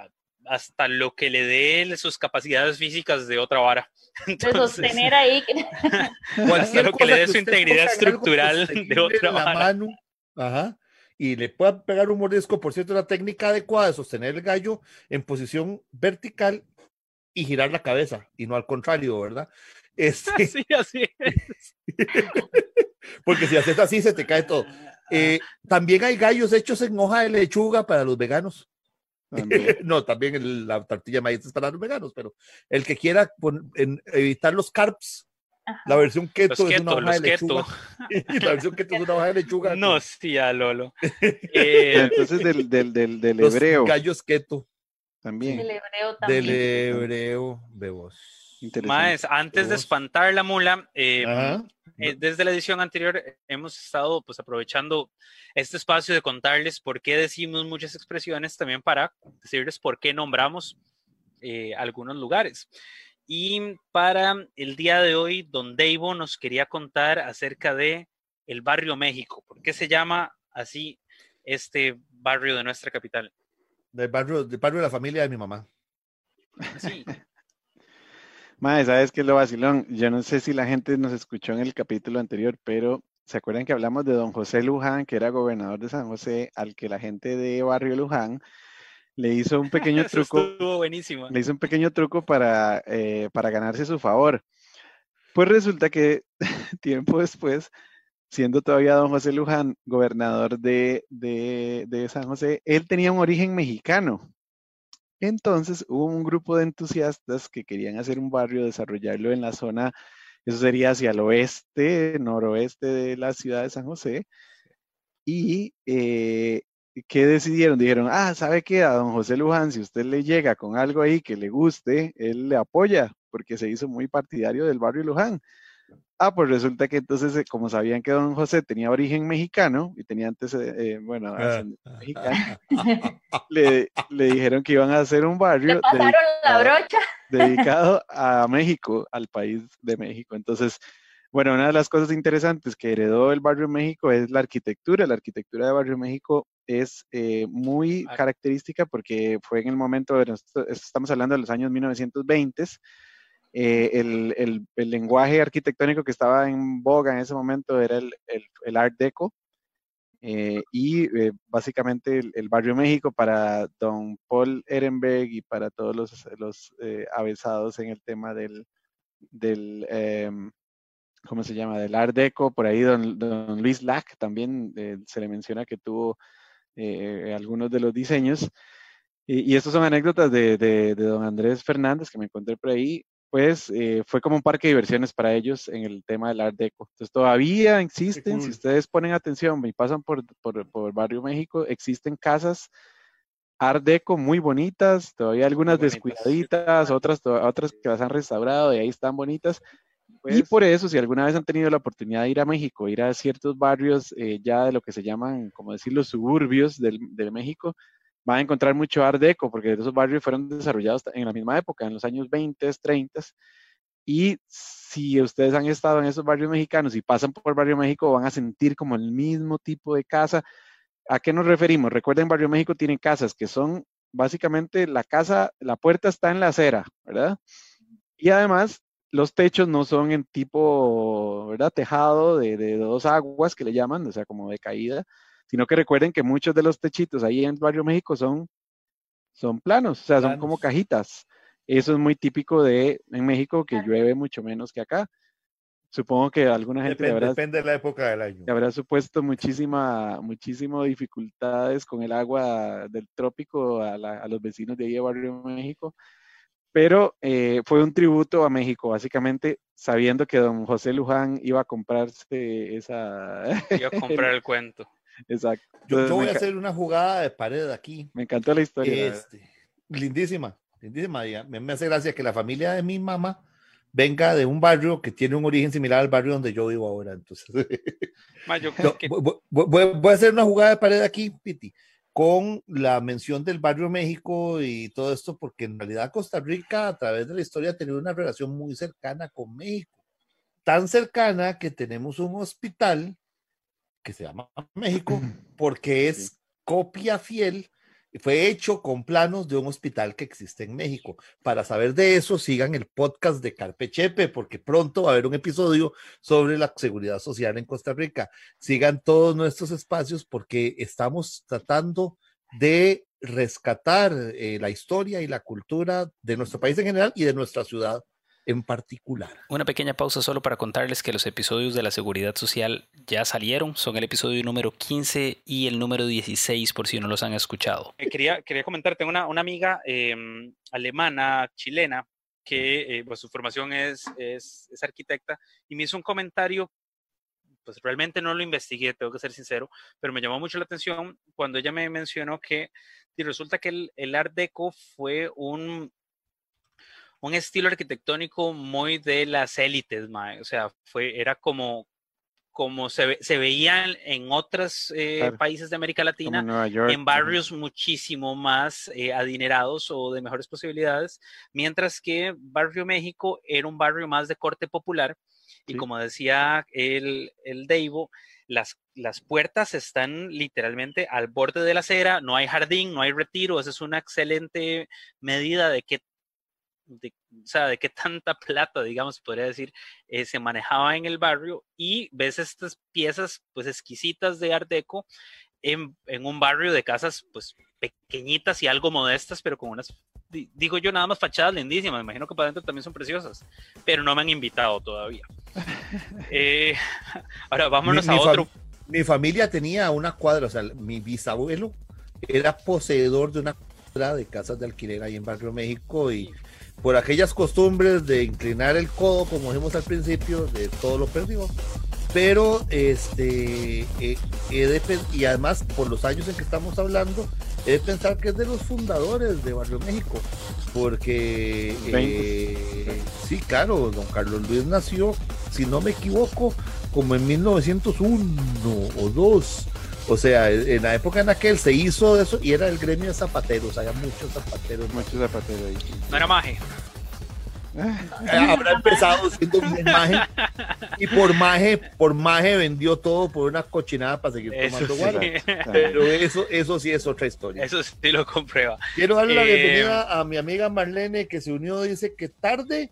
hasta lo que le dé sus capacidades físicas de otra vara. de sostener ahí. hasta lo que le dé su integridad estructural de otra vara. Ajá. Y le pueda pegar un mordisco, por cierto, la técnica adecuada de sostener el gallo en posición vertical y girar la cabeza, y no al contrario, ¿verdad? Este... Sí, así es. Porque si haces así, se te cae todo. Eh, también hay gallos hechos en hoja de lechuga para los veganos. no, también la tortilla de maíz es para los veganos, pero el que quiera evitar los carbs, la versión keto es una hoja de lechuga. la versión keto es una hoja de lechuga. No, sí, Lolo. Eh, Entonces, del, del, del, del hebreo. gallos keto. También. Del hebreo también. Del hebreo, bebos. Más, antes de espantar la mula, eh, eh, desde la edición anterior hemos estado pues aprovechando este espacio de contarles por qué decimos muchas expresiones, también para decirles por qué nombramos eh, algunos lugares. Y para el día de hoy, don Deivo nos quería contar acerca de el barrio México. ¿Por qué se llama así este barrio de nuestra capital? Del barrio, del barrio de la familia de mi mamá. Sí. Madre, ¿sabes qué es lo vacilón? Yo no sé si la gente nos escuchó en el capítulo anterior, pero ¿se acuerdan que hablamos de don José Luján, que era gobernador de San José, al que la gente de Barrio Luján le hizo un pequeño truco? buenísimo. Le hizo un pequeño truco para, eh, para ganarse su favor. Pues resulta que tiempo después, siendo todavía don José Luján gobernador de, de, de San José, él tenía un origen mexicano. Entonces hubo un grupo de entusiastas que querían hacer un barrio, desarrollarlo en la zona, eso sería hacia el oeste, noroeste de la ciudad de San José. Y eh, ¿qué decidieron? Dijeron, ah, ¿sabe qué? A don José Luján, si usted le llega con algo ahí que le guste, él le apoya, porque se hizo muy partidario del barrio Luján. Ah, pues resulta que entonces, eh, como sabían que don José tenía origen mexicano y tenía antes, eh, bueno, Ah. mexicano, le, le dijeron que iban a hacer un barrio Le pasaron la dedicado- brocha. dedicado a México, al país de México. Entonces, bueno, una de las cosas interesantes que heredó el Barrio México es la arquitectura. La arquitectura de Barrio México es eh, muy Ar- característica porque fue en el momento, de nosotros- estamos hablando de los años 1920, eh, el, el- lenguaje arquitectónico que estaba en boga en ese momento era el, el- Art Deco. eh, y eh, básicamente el, Barrio México para don Paul Ehrenberg y para todos los, los avesados en el tema del, del em, ¿cómo se llama? Del Art Deco, por ahí don, don Luis Lack también se le menciona que tuvo algunos de los diseños. Y, y estas son anécdotas de- de don Andrés Fernández que me encontré por ahí. Pues eh, fue como un parque de diversiones para ellos en el tema del Art Deco. Entonces todavía existen, si ustedes ponen atención y pasan por, por, por Barrio México, existen casas Art Deco muy bonitas, todavía algunas bonitas. descuidaditas, otras, otras que las han restaurado y ahí están bonitas. Y Pues por eso, si alguna vez han tenido la oportunidad de ir a México, ir a ciertos barrios eh, ya de lo que se llaman, como decir, los suburbios del, de México, van a encontrar mucho Art Deco, porque esos barrios fueron desarrollados en la misma época, en los años 20, 30. Y si ustedes han estado en esos barrios mexicanos y pasan por Barrio México, van a sentir como el mismo tipo de casa. ¿A qué nos referimos? Recuerden, Barrio México tiene casas que son básicamente la casa, la puerta está en la acera, ¿verdad? Y además los techos no son en tipo, ¿verdad? Tejado de, de dos aguas que le llaman, o sea, como de caída, sino que recuerden que muchos de los techitos ahí en Barrio México son, son planos, o sea, son como cajitas. Eso es muy típico de en México, que llueve mucho menos que acá. Supongo que alguna gente Depende, habrá, depende de la época del año. habrá supuesto muchísima, muchísimo dificultades con el agua del trópico a, la- a los vecinos de ahí de Barrio México. Pero eh, fue un tributo a México, básicamente sabiendo que don José Luján iba a comprarse esa... Iba a comprar el cuento. Exacto. Yo, yo voy a hacer una jugada de pared aquí. me encantó la historia. Este, lindísima, lindísima. Me, me hace gracia que la familia de mi mamá venga de un barrio que tiene un origen similar al barrio donde yo vivo ahora. Entonces, Ma, yo creo No, que voy, voy- voy- voy a hacer una jugada de pared aquí, Piti, con la mención del barrio México y todo esto, porque en realidad Costa Rica a través de la historia ha tenido una relación muy cercana con México. Tan cercana que tenemos un hospital que se llama México, porque es copia fiel, y fue hecho con planos de un hospital que existe en México. Para saber de eso, sigan el podcast de Carpe Chepe, porque pronto va a haber un episodio sobre la seguridad social en Costa Rica. Sigan todos nuestros espacios porque estamos tratando de rescatar eh, la historia y la cultura de nuestro país en general y de nuestra ciudad en particular. Una pequeña pausa solo para contarles que los episodios de la seguridad social ya salieron. Son el episodio número 15 y el número 16 por si no los han escuchado. Eh, quería, quería comentar, tengo una, una amiga em, alemana, chilena, que eh, pues, su formación es, es, es arquitecta y me hizo un comentario, pues realmente no lo investigué, tengo que ser sincero, pero me llamó mucho la atención cuando ella me mencionó que y resulta que el, el Art Deco fue un, un estilo arquitectónico muy de las élites, o sea, fue, era como, como se, ve- se veían en otros eh, Claro. países de América Latina, en Nueva York. en barrios muchísimo más eh, adinerados o de mejores posibilidades, mientras que Barrio México era un barrio más de corte popular. Y como decía el, el Deivo, las, las puertas están literalmente al borde de la acera, no hay jardín, no hay retiro, esa es una excelente medida de qué, de, o sea, de qué tanta plata, digamos, podría decir, eh, se manejaba en el barrio y ves estas piezas pues exquisitas de Art Deco en, en un barrio de casas pues pequeñitas y algo modestas, pero con unas, di- digo yo, nada más fachadas lindísimas, me imagino que para adentro también son preciosas, pero no me han invitado todavía. Eh, ahora vámonos Mi- a mi fam- otro. Mi familia tenía una cuadra, o sea, mi bisabuelo era poseedor de una cuadra de casas de alquiler ahí en Barrio México y por aquellas costumbres de inclinar el codo, como dijimos al principio, de todo lo perdió. Pero, este, eh, he de y además por los años en que estamos hablando, he de pensar que es de los fundadores de Barrio México, porque, eh, sí, claro, don Carlos Luis nació si no me equivoco, como en 1901 o 2. O sea, en la época en aquel se hizo eso y era el gremio de zapateros, había muchos zapateros. Muchos zapateros ahí. No era maje. Habrá empezado siendo un maje y por maje, por maje vendió todo por una cochinada para seguir Eso tomando sí. Pero eso, eso sí es otra historia. Eso sí lo comprueba. Quiero darle la Eh, bienvenida a mi amiga Marlene que se unió, dice que tarde,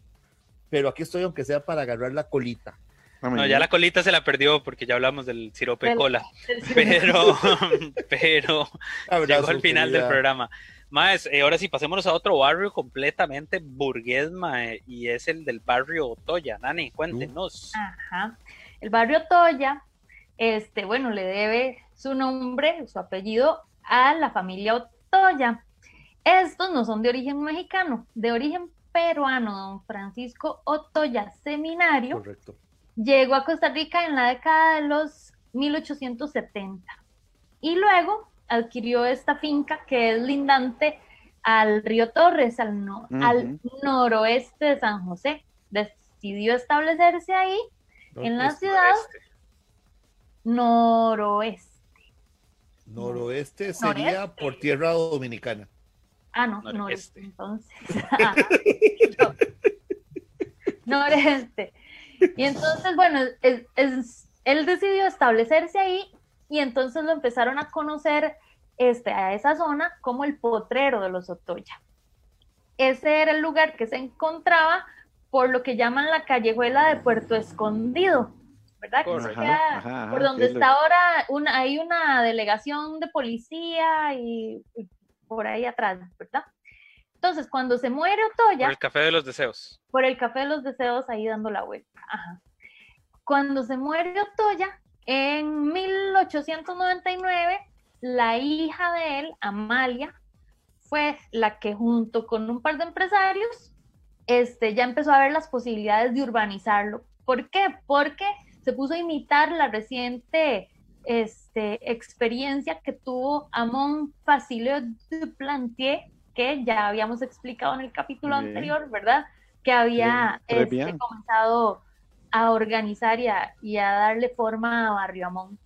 pero aquí estoy aunque sea para agarrar la colita. No, ya la colita se la perdió porque ya hablamos del sirope de cola. Pero, pero Abrazo, llegó al final del programa. Más, eh, ahora sí, pasémonos a otro barrio completamente burgués, mae, y es el del barrio Toya. Nani, cuéntenos. Ajá. El barrio Toya, este, bueno, le debe su nombre, su apellido a la familia Otoya. Estos no son de origen mexicano, de origen peruano. Don Francisco Otoya Seminario Correcto. Llegó a Costa Rica en la década de los 1870 y luego adquirió esta finca que es lindante al río Torres, al, no- al noroeste de San José. Decidió establecerse ahí, en la ciudad noroeste. Noroeste sería Noreste. por tierra dominicana. Ah, no, Noreste. noreste. Entonces. No, noreste. Y entonces, bueno, es- es- él decidió establecerse ahí y entonces lo empezaron a conocer este, a esa zona como el potrero de los Otoya. Ese era el lugar que se encontraba por lo que llaman la callejuela de Puerto Escondido, ¿verdad? Que Correcto. queda Ajá, ajá, ajá, por donde lo- está ahora, una, hay una delegación de policía y, y por ahí atrás, ¿verdad? Entonces, cuando se muere Por Otoya, el café de los deseos. por el Café de los Deseos ahí dando la vuelta. Ajá. Cuando se muere Otoya, en 1899, la hija de él, Amalia, fue la que junto con un par de empresarios, este, ya empezó a ver las posibilidades de urbanizarlo. ¿Por qué? Porque se puso a imitar la reciente este, experiencia que tuvo Amon Facilio Duplantier, que ya habíamos explicado en el capítulo Bien. anterior, ¿verdad? Que había este, comenzado a organizar y a, y a darle forma a Barrio Amón.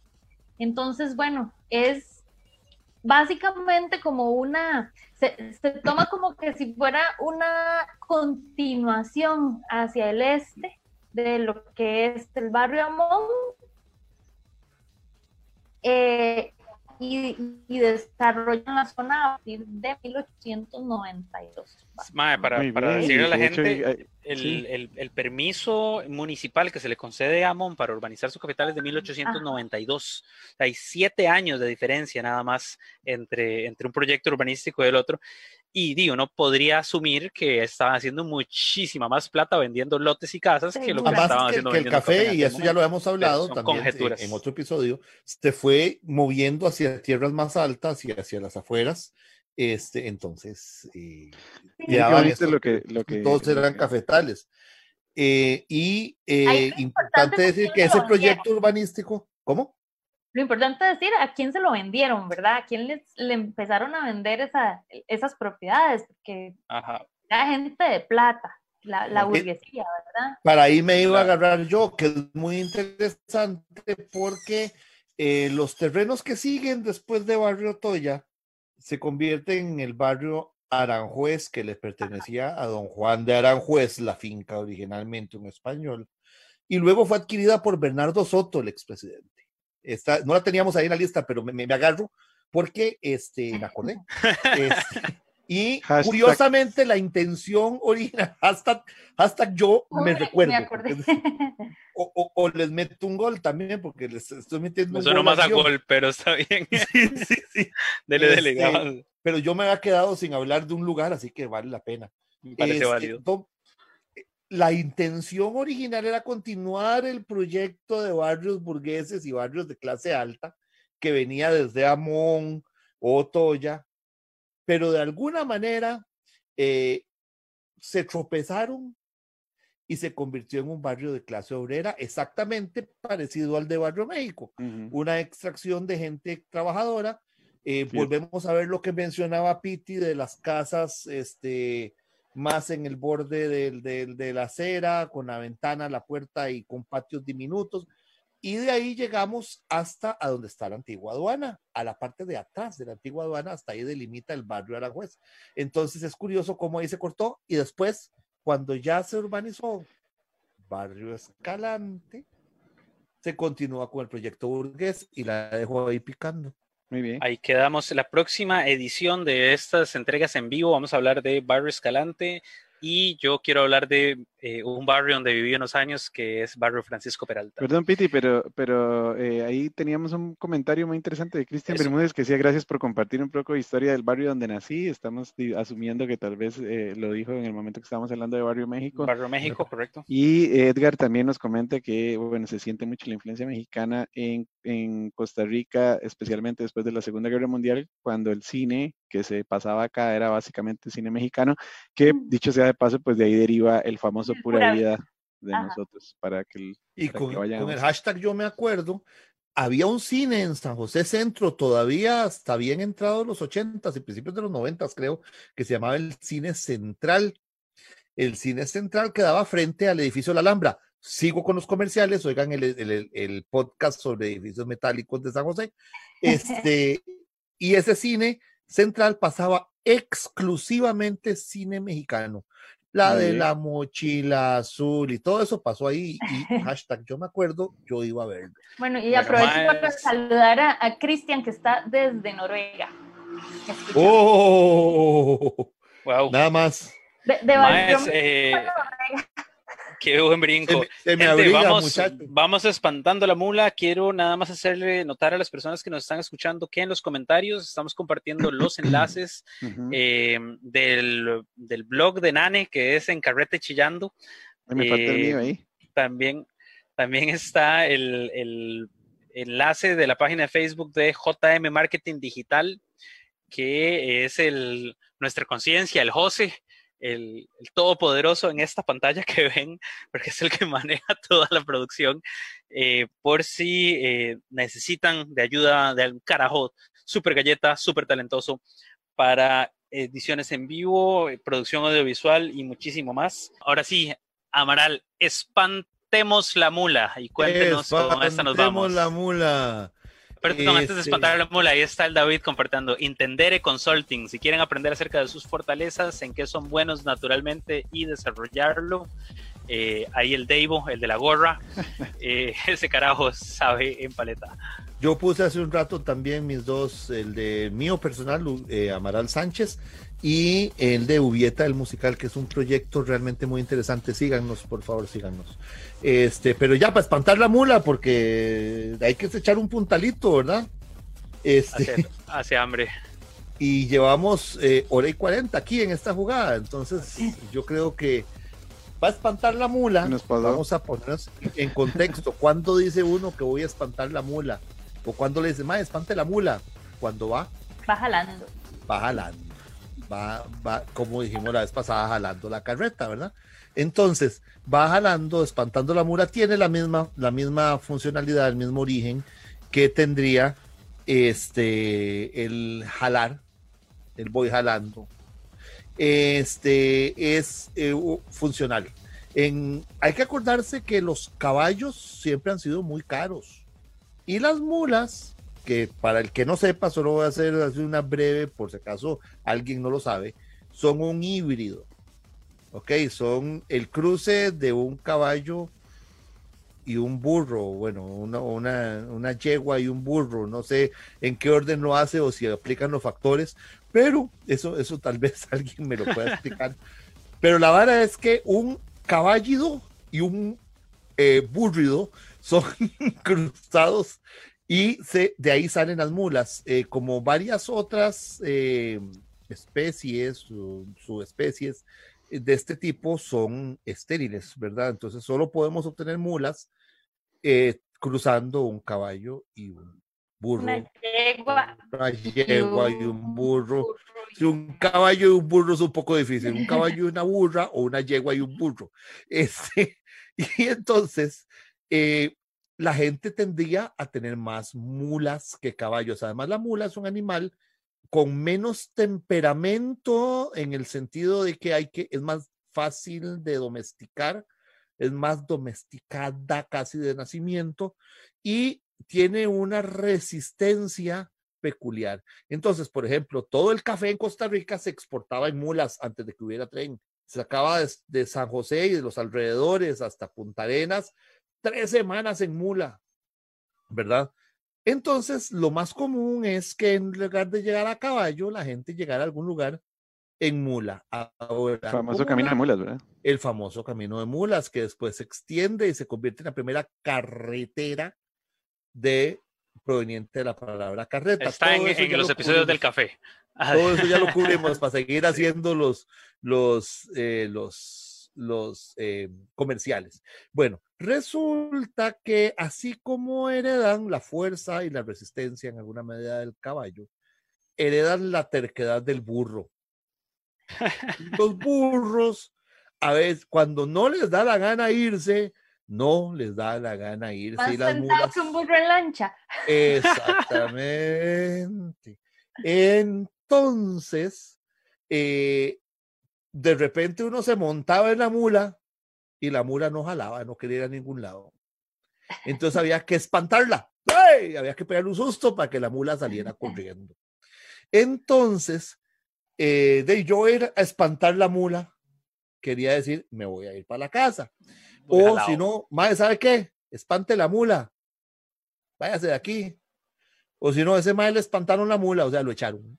Entonces, bueno, es básicamente como una, se, se toma como que si fuera una continuación hacia el este de lo que es el barrio Amón eh, y, y desarrollan la zona a partir de 1892. Mae, para, para decirle a la hecho, gente, el, sí. el- el permiso municipal que se le concede a Amon para urbanizar su capital es de 1892. Hay siete años de diferencia nada más entre, entre un proyecto urbanístico y el otro. Y digo, uno podría asumir que estaban haciendo muchísima más plata vendiendo lotes y casas que lo que estaban que, haciendo que el vendiendo café, y eso ya lo hemos hablado también en, conjeturas. en otro episodio, se fue moviendo hacia tierras más altas y hacia las afueras. Este, entonces, eh, Sí. bonito estos- lo que- lo que- todos eran cafetales. Eh, y eh, importante importante decir que ese proyecto urbanístico, ¿cómo? Lo importante es decir a quién se lo vendieron, ¿verdad? A quién les, le empezaron a vender esa, esas propiedades, porque Ajá. era gente de plata, la, burguesía, ¿verdad? Para ahí me iba a agarrar yo, que es muy interesante porque eh, los terrenos que siguen después de Barrio Toya se convierten en el barrio Aranjuez, que le pertenecía a don Juan de Aranjuez, la finca originalmente en español, y luego fue adquirida por Bernardo Soto, el expresidente. Esta, no la teníamos ahí en la lista, pero me, me- me agarro porque este, me acordé. Este, y Hashtag- curiosamente la intención original, hashtag, hashtag yo me Uy, recuerdo. Me O, o- o les meto un gol también, porque les estoy metiendo Me un suena gol más a gol, pero está bien. Sí, sí, sí. Dele, dele. Este, avance. Pero yo me había quedado sin hablar de un lugar, así que vale la pena. Me parece Este, válido. do- La intención original era continuar el proyecto de barrios burgueses y barrios de clase alta que venía desde Amón, Otoya, pero de alguna manera eh, se tropezaron y se convirtió en un barrio de clase obrera exactamente parecido al de Barrio México una extracción de gente trabajadora. Eh, volvemos a ver lo que mencionaba Piti de las casas este, más en el borde del, del- de la acera, con la ventana, la puerta y con patios diminutos. Y de ahí llegamos hasta a donde está la antigua aduana, a la parte de atrás de la antigua aduana, hasta ahí delimita el barrio Aranjuez. Entonces es curioso cómo ahí se cortó y después, cuando ya se urbanizó Barrio Escalante, se continúa con el proyecto Burgués y la dejó ahí picando. Muy bien. Ahí quedamos. La próxima edición de estas entregas en vivo vamos a hablar de Barrio Escalante y yo quiero hablar de eh, un barrio donde viví unos años que es Barrio Francisco Peralta. Perdón, Piti, pero, pero eh, ahí teníamos un comentario muy interesante de Cristian. Bermúdez que decía gracias por compartir un poco de historia del barrio donde nací. Estamos asumiendo que tal vez eh, lo dijo en el momento que estábamos hablando de Barrio México. Barrio México, correcto. Y Edgar también nos comenta que, bueno, se siente mucho la influencia mexicana en, en Costa Rica, especialmente después de la Segunda Guerra Mundial, cuando el cine que se pasaba acá era básicamente cine mexicano, que Mm. dicho sea de paso, pues de ahí deriva el famoso Pura pura vida de Ajá. nosotros, para que el- Y para con, que con vayamos. el hashtag yo me acuerdo, había un cine en San José Centro, todavía hasta bien entrado los 80s y principios de los 90s, creo, que se llamaba el Cine Central. El Cine Central quedaba frente al edificio La Alhambra. Sigo con los comerciales, oigan el, el- el- el podcast sobre edificios metálicos de San José. Este, y ese cine central pasaba exclusivamente cine mexicano. La de la mochila azul y todo eso pasó ahí. Y hashtag yo me acuerdo, yo iba a verlo. Bueno, y Bueno, aprovecho para más- saludar a, a Cristian que está desde Noruega. ¡Oh! Wow. Nada más. De, Maes, eh. Qué buen brinco. me, se me Gente, abriga, vamos, vamos espantando la mula. Quiero nada más hacerle notar a las personas que nos están escuchando que en los comentarios estamos compartiendo los enlaces eh, del, del blog de Nane, que es en Carrete Chillando. Ay, me falta el eh, mío ahí. También, también está el, el enlace de la página de Facebook de JM Marketing Digital, que es el, nuestra conciencia, el José, el, el todopoderoso en esta pantalla que ven, porque es el que maneja toda la producción, eh, por si eh, necesitan de ayuda de algún carajo, súper galleta, súper talentoso, para ediciones en vivo, eh, producción audiovisual y muchísimo más. Ahora sí, Amaral, espantemos la mula y cuéntenos cómo esta nos Espantemos vamos. la mula. Perdón, antes de espantar la mula, ahí está el David compartiendo. Intendere Consulting. Si quieren aprender acerca de sus fortalezas, en qué son buenos naturalmente y desarrollarlo, eh, ahí el Davo, el de la gorra, eh, ese carajo sabe en paleta. Yo puse hace un rato también mis dos, el de mío personal, eh, Amaral Sánchez, y el de Ubieta, el musical, que es un proyecto realmente muy interesante. Síganos, por favor, síganos. Este, pero ya para espantar la mula, porque hay que echar un puntalito, ¿verdad? Este, Hace, hace hambre. y llevamos eh, hora y cuarenta aquí en esta jugada. Entonces, yo creo que va a espantar la mula. Vamos a ponernos en contexto. ¿Cuándo dice uno que voy a espantar la mula? O cuando le dice, ma, espante la mula. Cuando va, Va jalando. va jalando. Va, va, como dijimos la vez pasada, jalando la carreta, ¿verdad? Entonces, va jalando, espantando la mula, tiene la misma, la misma funcionalidad, el mismo origen que tendría este el jalar, el voy jalando. Este es eh, funcional. Hay que acordarse que los caballos siempre han sido muy caros. Y las mulas, que para el que no sepa, solo voy a hacer una breve, por si acaso alguien no lo sabe, son un híbrido. Ok, son el cruce de un caballo y un burro, bueno, una, una, una yegua y un burro, no sé en qué orden lo hace o si aplican los factores, pero eso, eso tal vez alguien me lo pueda explicar. pero la vara es que un caballido y un eh, burrido son cruzados y se, de ahí salen las mulas, eh, como varias otras eh, especies, su- subespecies de este tipo son estériles, ¿verdad? Entonces solo podemos obtener mulas eh, cruzando un caballo y un burro, Una yegua. una yegua y un burro. Si un caballo y un burro es un poco difícil, un caballo y una burra o una yegua y un burro. Este, y entonces, eh, la gente tendría a tener más mulas que caballos. Además, la mula es un animal con menos temperamento en el sentido de que hay que, es más fácil de domesticar, es más domesticada casi de nacimiento y tiene una resistencia peculiar. Entonces, por ejemplo, todo el café en Costa Rica se exportaba en mulas antes de que hubiera tren. Se sacaba de, de San José y de los alrededores hasta Punta Arenas, tres semanas en mula, ¿verdad? Entonces, lo más común es que en lugar de llegar a caballo, la gente llegara a algún lugar en mula. Ahora, el famoso camino de mulas, ¿verdad? El famoso camino de mulas, que después se extiende y se convierte en la primera carretera de proveniente de la palabra carreta. Está en, los episodios del café. Todo eso ya lo cubrimos para seguir haciendo los, los, eh, los, los eh, comerciales. Bueno, resulta que así como heredan la fuerza y la resistencia en alguna medida del caballo, heredan la terquedad del burro. Los burros, a veces, cuando no les da la gana irse, no les da la gana irse. Más y las mulas... que un burro en lancha. Exactamente. Entonces, eh, de repente uno se montaba en la mula y la mula no jalaba, no quería ir a ningún lado. Entonces había que espantarla. Había que pegarle un susto para que la mula saliera corriendo. Entonces, eh, de yo ir a espantar la mula, quería decir, me voy a ir para la casa. o si no, madre, ¿sabe qué? Espante la mula. Váyase de aquí. O si no, ese madre le espantaron la mula, o sea, lo echaron.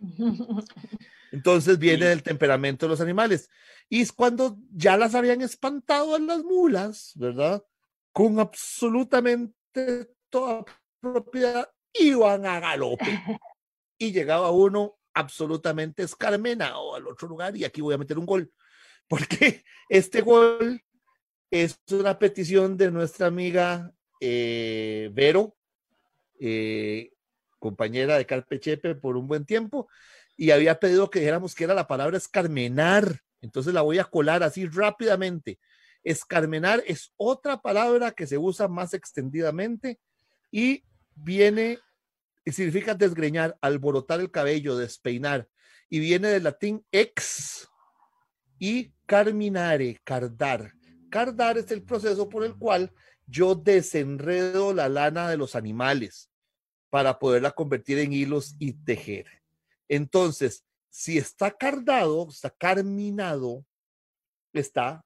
Entonces viene del temperamento de los animales. Y es cuando ya las habían espantado a las mulas, ¿verdad? Con absolutamente toda propiedad, iban a galope. Y llegaba uno absolutamente escarmenado al otro lugar y aquí voy a meter un gol, porque este gol es una petición de nuestra amiga eh, Vero, eh, compañera de Carpe Chepe por un buen tiempo, y había pedido que dijéramos que era la palabra escarmenar, entonces la voy a colar así rápidamente. Escarmenar es otra palabra que se usa más extendidamente y viene significa desgreñar, alborotar el cabello, despeinar, y viene del latín ex y carminare, cardar. Cardar es el proceso por el cual yo desenredo la lana de los animales para poderla convertir en hilos y tejer. Entonces, si está cardado, está carminado, está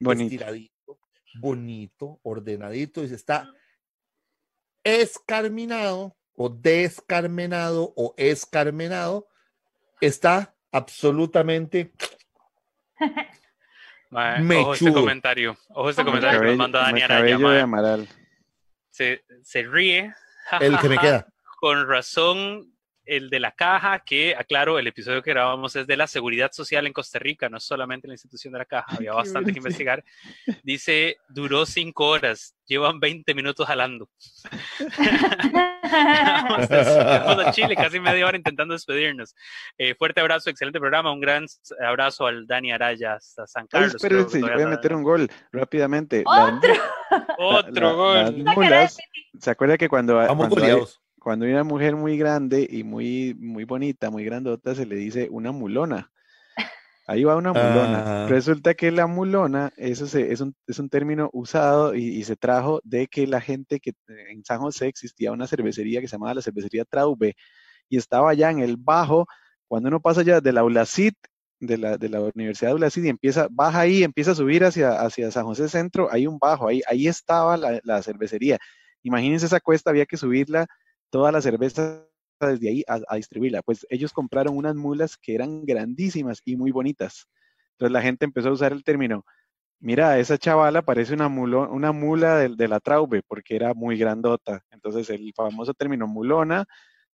bonito, bonito ordenadito, y está escarminado, o descarmenado o escarmenado está absolutamente Ojo este comentario. Ojo este comentario que nos manda Dani Araya. Se, se ríe. El que me queda. Con razón el de la caja, que aclaro, el episodio que grabamos es de la seguridad social en Costa Rica, no solamente la institución de la caja, había bastante que investigar. Dice, duró cinco horas, llevan 20 minutos jalando. Vamos a Chile, casi media hora intentando despedirnos. Eh, fuerte abrazo, excelente programa, un gran abrazo al Dani Araya hasta San Carlos. espérense, voy a meter un gol rápidamente. Otro, Otro gol. ¿Se acuerda que cuando, cuando cuando hay una mujer muy grande y muy, muy bonita, muy grandota, se le dice una mulona. Ahí va una mulona. Resulta que la mulona, eso es, un, es, un, término usado y, se trajo de que la gente que en San José existía una cervecería que se llamaba la cervecería Traube y estaba allá en el bajo, cuando uno pasa ya de la ULACIT, de la, de la Universidad de ULACIT y empieza, baja ahí, empieza a subir hacia, hacia San José Centro, hay un bajo, ahí, ahí estaba la, la cervecería. Imagínense esa cuesta, había que subirla toda la cerveza desde ahí a, distribuirla. Pues ellos compraron unas mulas que eran grandísimas y muy bonitas. Entonces la gente empezó a usar el término, mira, esa chavala parece una, una mula de, de la traube porque era muy grandota. Entonces el famoso término mulona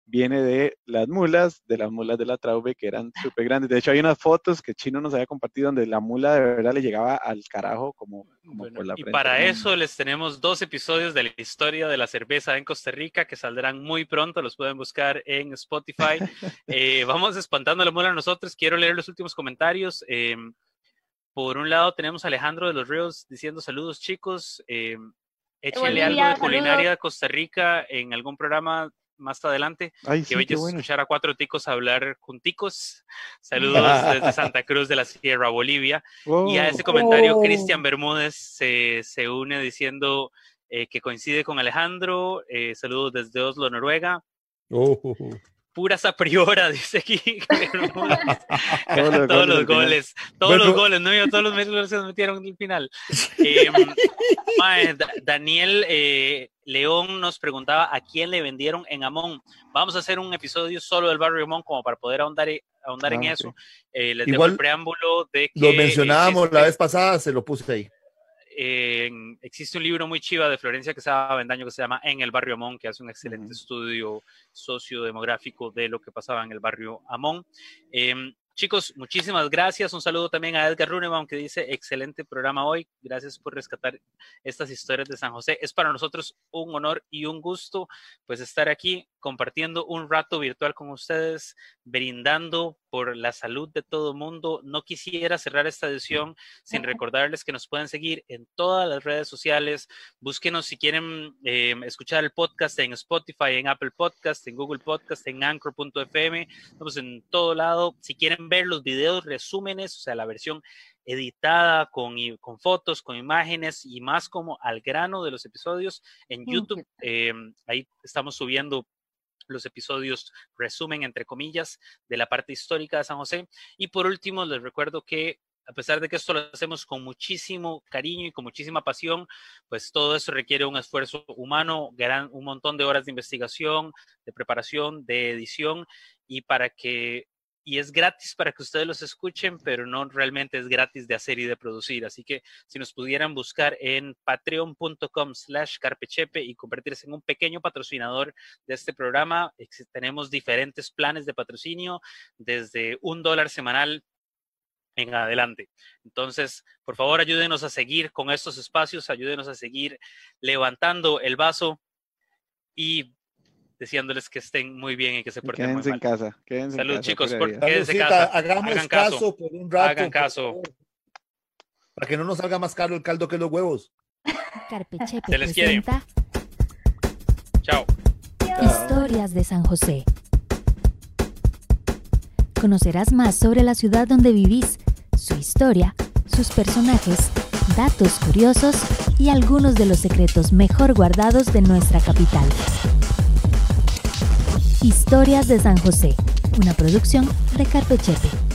viene de las mulas, de las mulas de la Traube, que eran súper grandes. De hecho, hay unas fotos que Chino nos había compartido donde la mula de verdad le llegaba al carajo como, por la Y para eso les tenemos dos episodios de la historia de la cerveza en Costa Rica que saldrán muy pronto, los pueden buscar en Spotify. Eh, vamos espantando la mula nosotros, quiero leer los últimos comentarios. Em, por un lado tenemos a Alejandro de los Ríos diciendo saludos chicos. Eh, échenle algo de culinaria de Costa Rica en algún programa más adelante. Ay, que sí, qué es bueno. escuchar a cuatro ticos hablar junticos. Saludos desde Santa Cruz de la Sierra, Bolivia. Y a Oh, ese comentario, Oh. Cristian Bermúdez se, se une diciendo eh, que coincide con Alejandro. eh, saludos desde Oslo, Noruega. Oh, oh, oh. Puras a priora, dice aquí. Todos los los goles todos los Bueno. goles, no Yo, todos los goles se metieron en el final. Eh, Daniel eh, León nos preguntaba a quién le vendieron en Amón. Vamos a hacer un episodio solo del barrio Amón como para poder ahondar, e- ahondar en Ah, eso. Eh, les dejo Igual el preámbulo de que Lo mencionábamos existe- la vez pasada, se lo puse ahí. eh, existe un libro muy chiva de Florencia que se llama Vendaño que se llama En el barrio Amón, que hace un excelente Ujú. estudio sociodemográfico de lo que pasaba en el barrio Amón. Em, chicos, muchísimas gracias. Un saludo también a Edgar Runebaum que dice, excelente programa hoy. Gracias por rescatar estas historias de San José. Es para nosotros un honor y un gusto pues estar aquí compartiendo un rato virtual con ustedes, brindando por la salud de todo el mundo. No quisiera cerrar esta edición sin recordarles que nos pueden seguir en todas las redes sociales. Búsquenos si quieren eh, escuchar el podcast en Spotify, en Apple Podcast, en Google Podcast, en Anchor.fm. Estamos en todo lado. Si quieren ver los videos, resúmenes, o sea, la versión editada con, fotos, con imágenes y más como al grano de los episodios en YouTube. eh, ahí estamos subiendo los episodios resumen, entre comillas, de la parte histórica de San José. Y por último, les recuerdo que a pesar de que esto lo hacemos con muchísimo cariño y con muchísima pasión, pues todo eso requiere un esfuerzo humano, gran, un montón de horas de investigación, de preparación, de edición, y para que y es gratis para que ustedes los escuchen, pero no realmente es gratis de hacer y de producir. Así que si nos pudieran buscar en patreon.com slash carpechepe y convertirse en un pequeño patrocinador de este programa, tenemos diferentes planes de patrocinio desde un dólar semanal en adelante. Entonces, por favor, ayúdenos a seguir con estos espacios, ayúdenos a seguir levantando el vaso y deseándoles que estén muy bien y que se porten muy Quédense en mal. casa. Quédense Salud, en casa. chicos, por-. Quédense en casa. hagamos Hagan caso. caso por un rato. Hagan caso. Para que no nos salga más caro el caldo que los huevos. Carpechepe Se les quiere. Chao. Historias de San José. Conocerás más sobre la ciudad donde vivís, su historia, sus personajes, datos curiosos y algunos de los secretos mejor guardados de nuestra capital. Historias de San José, una producción de Carpechepe.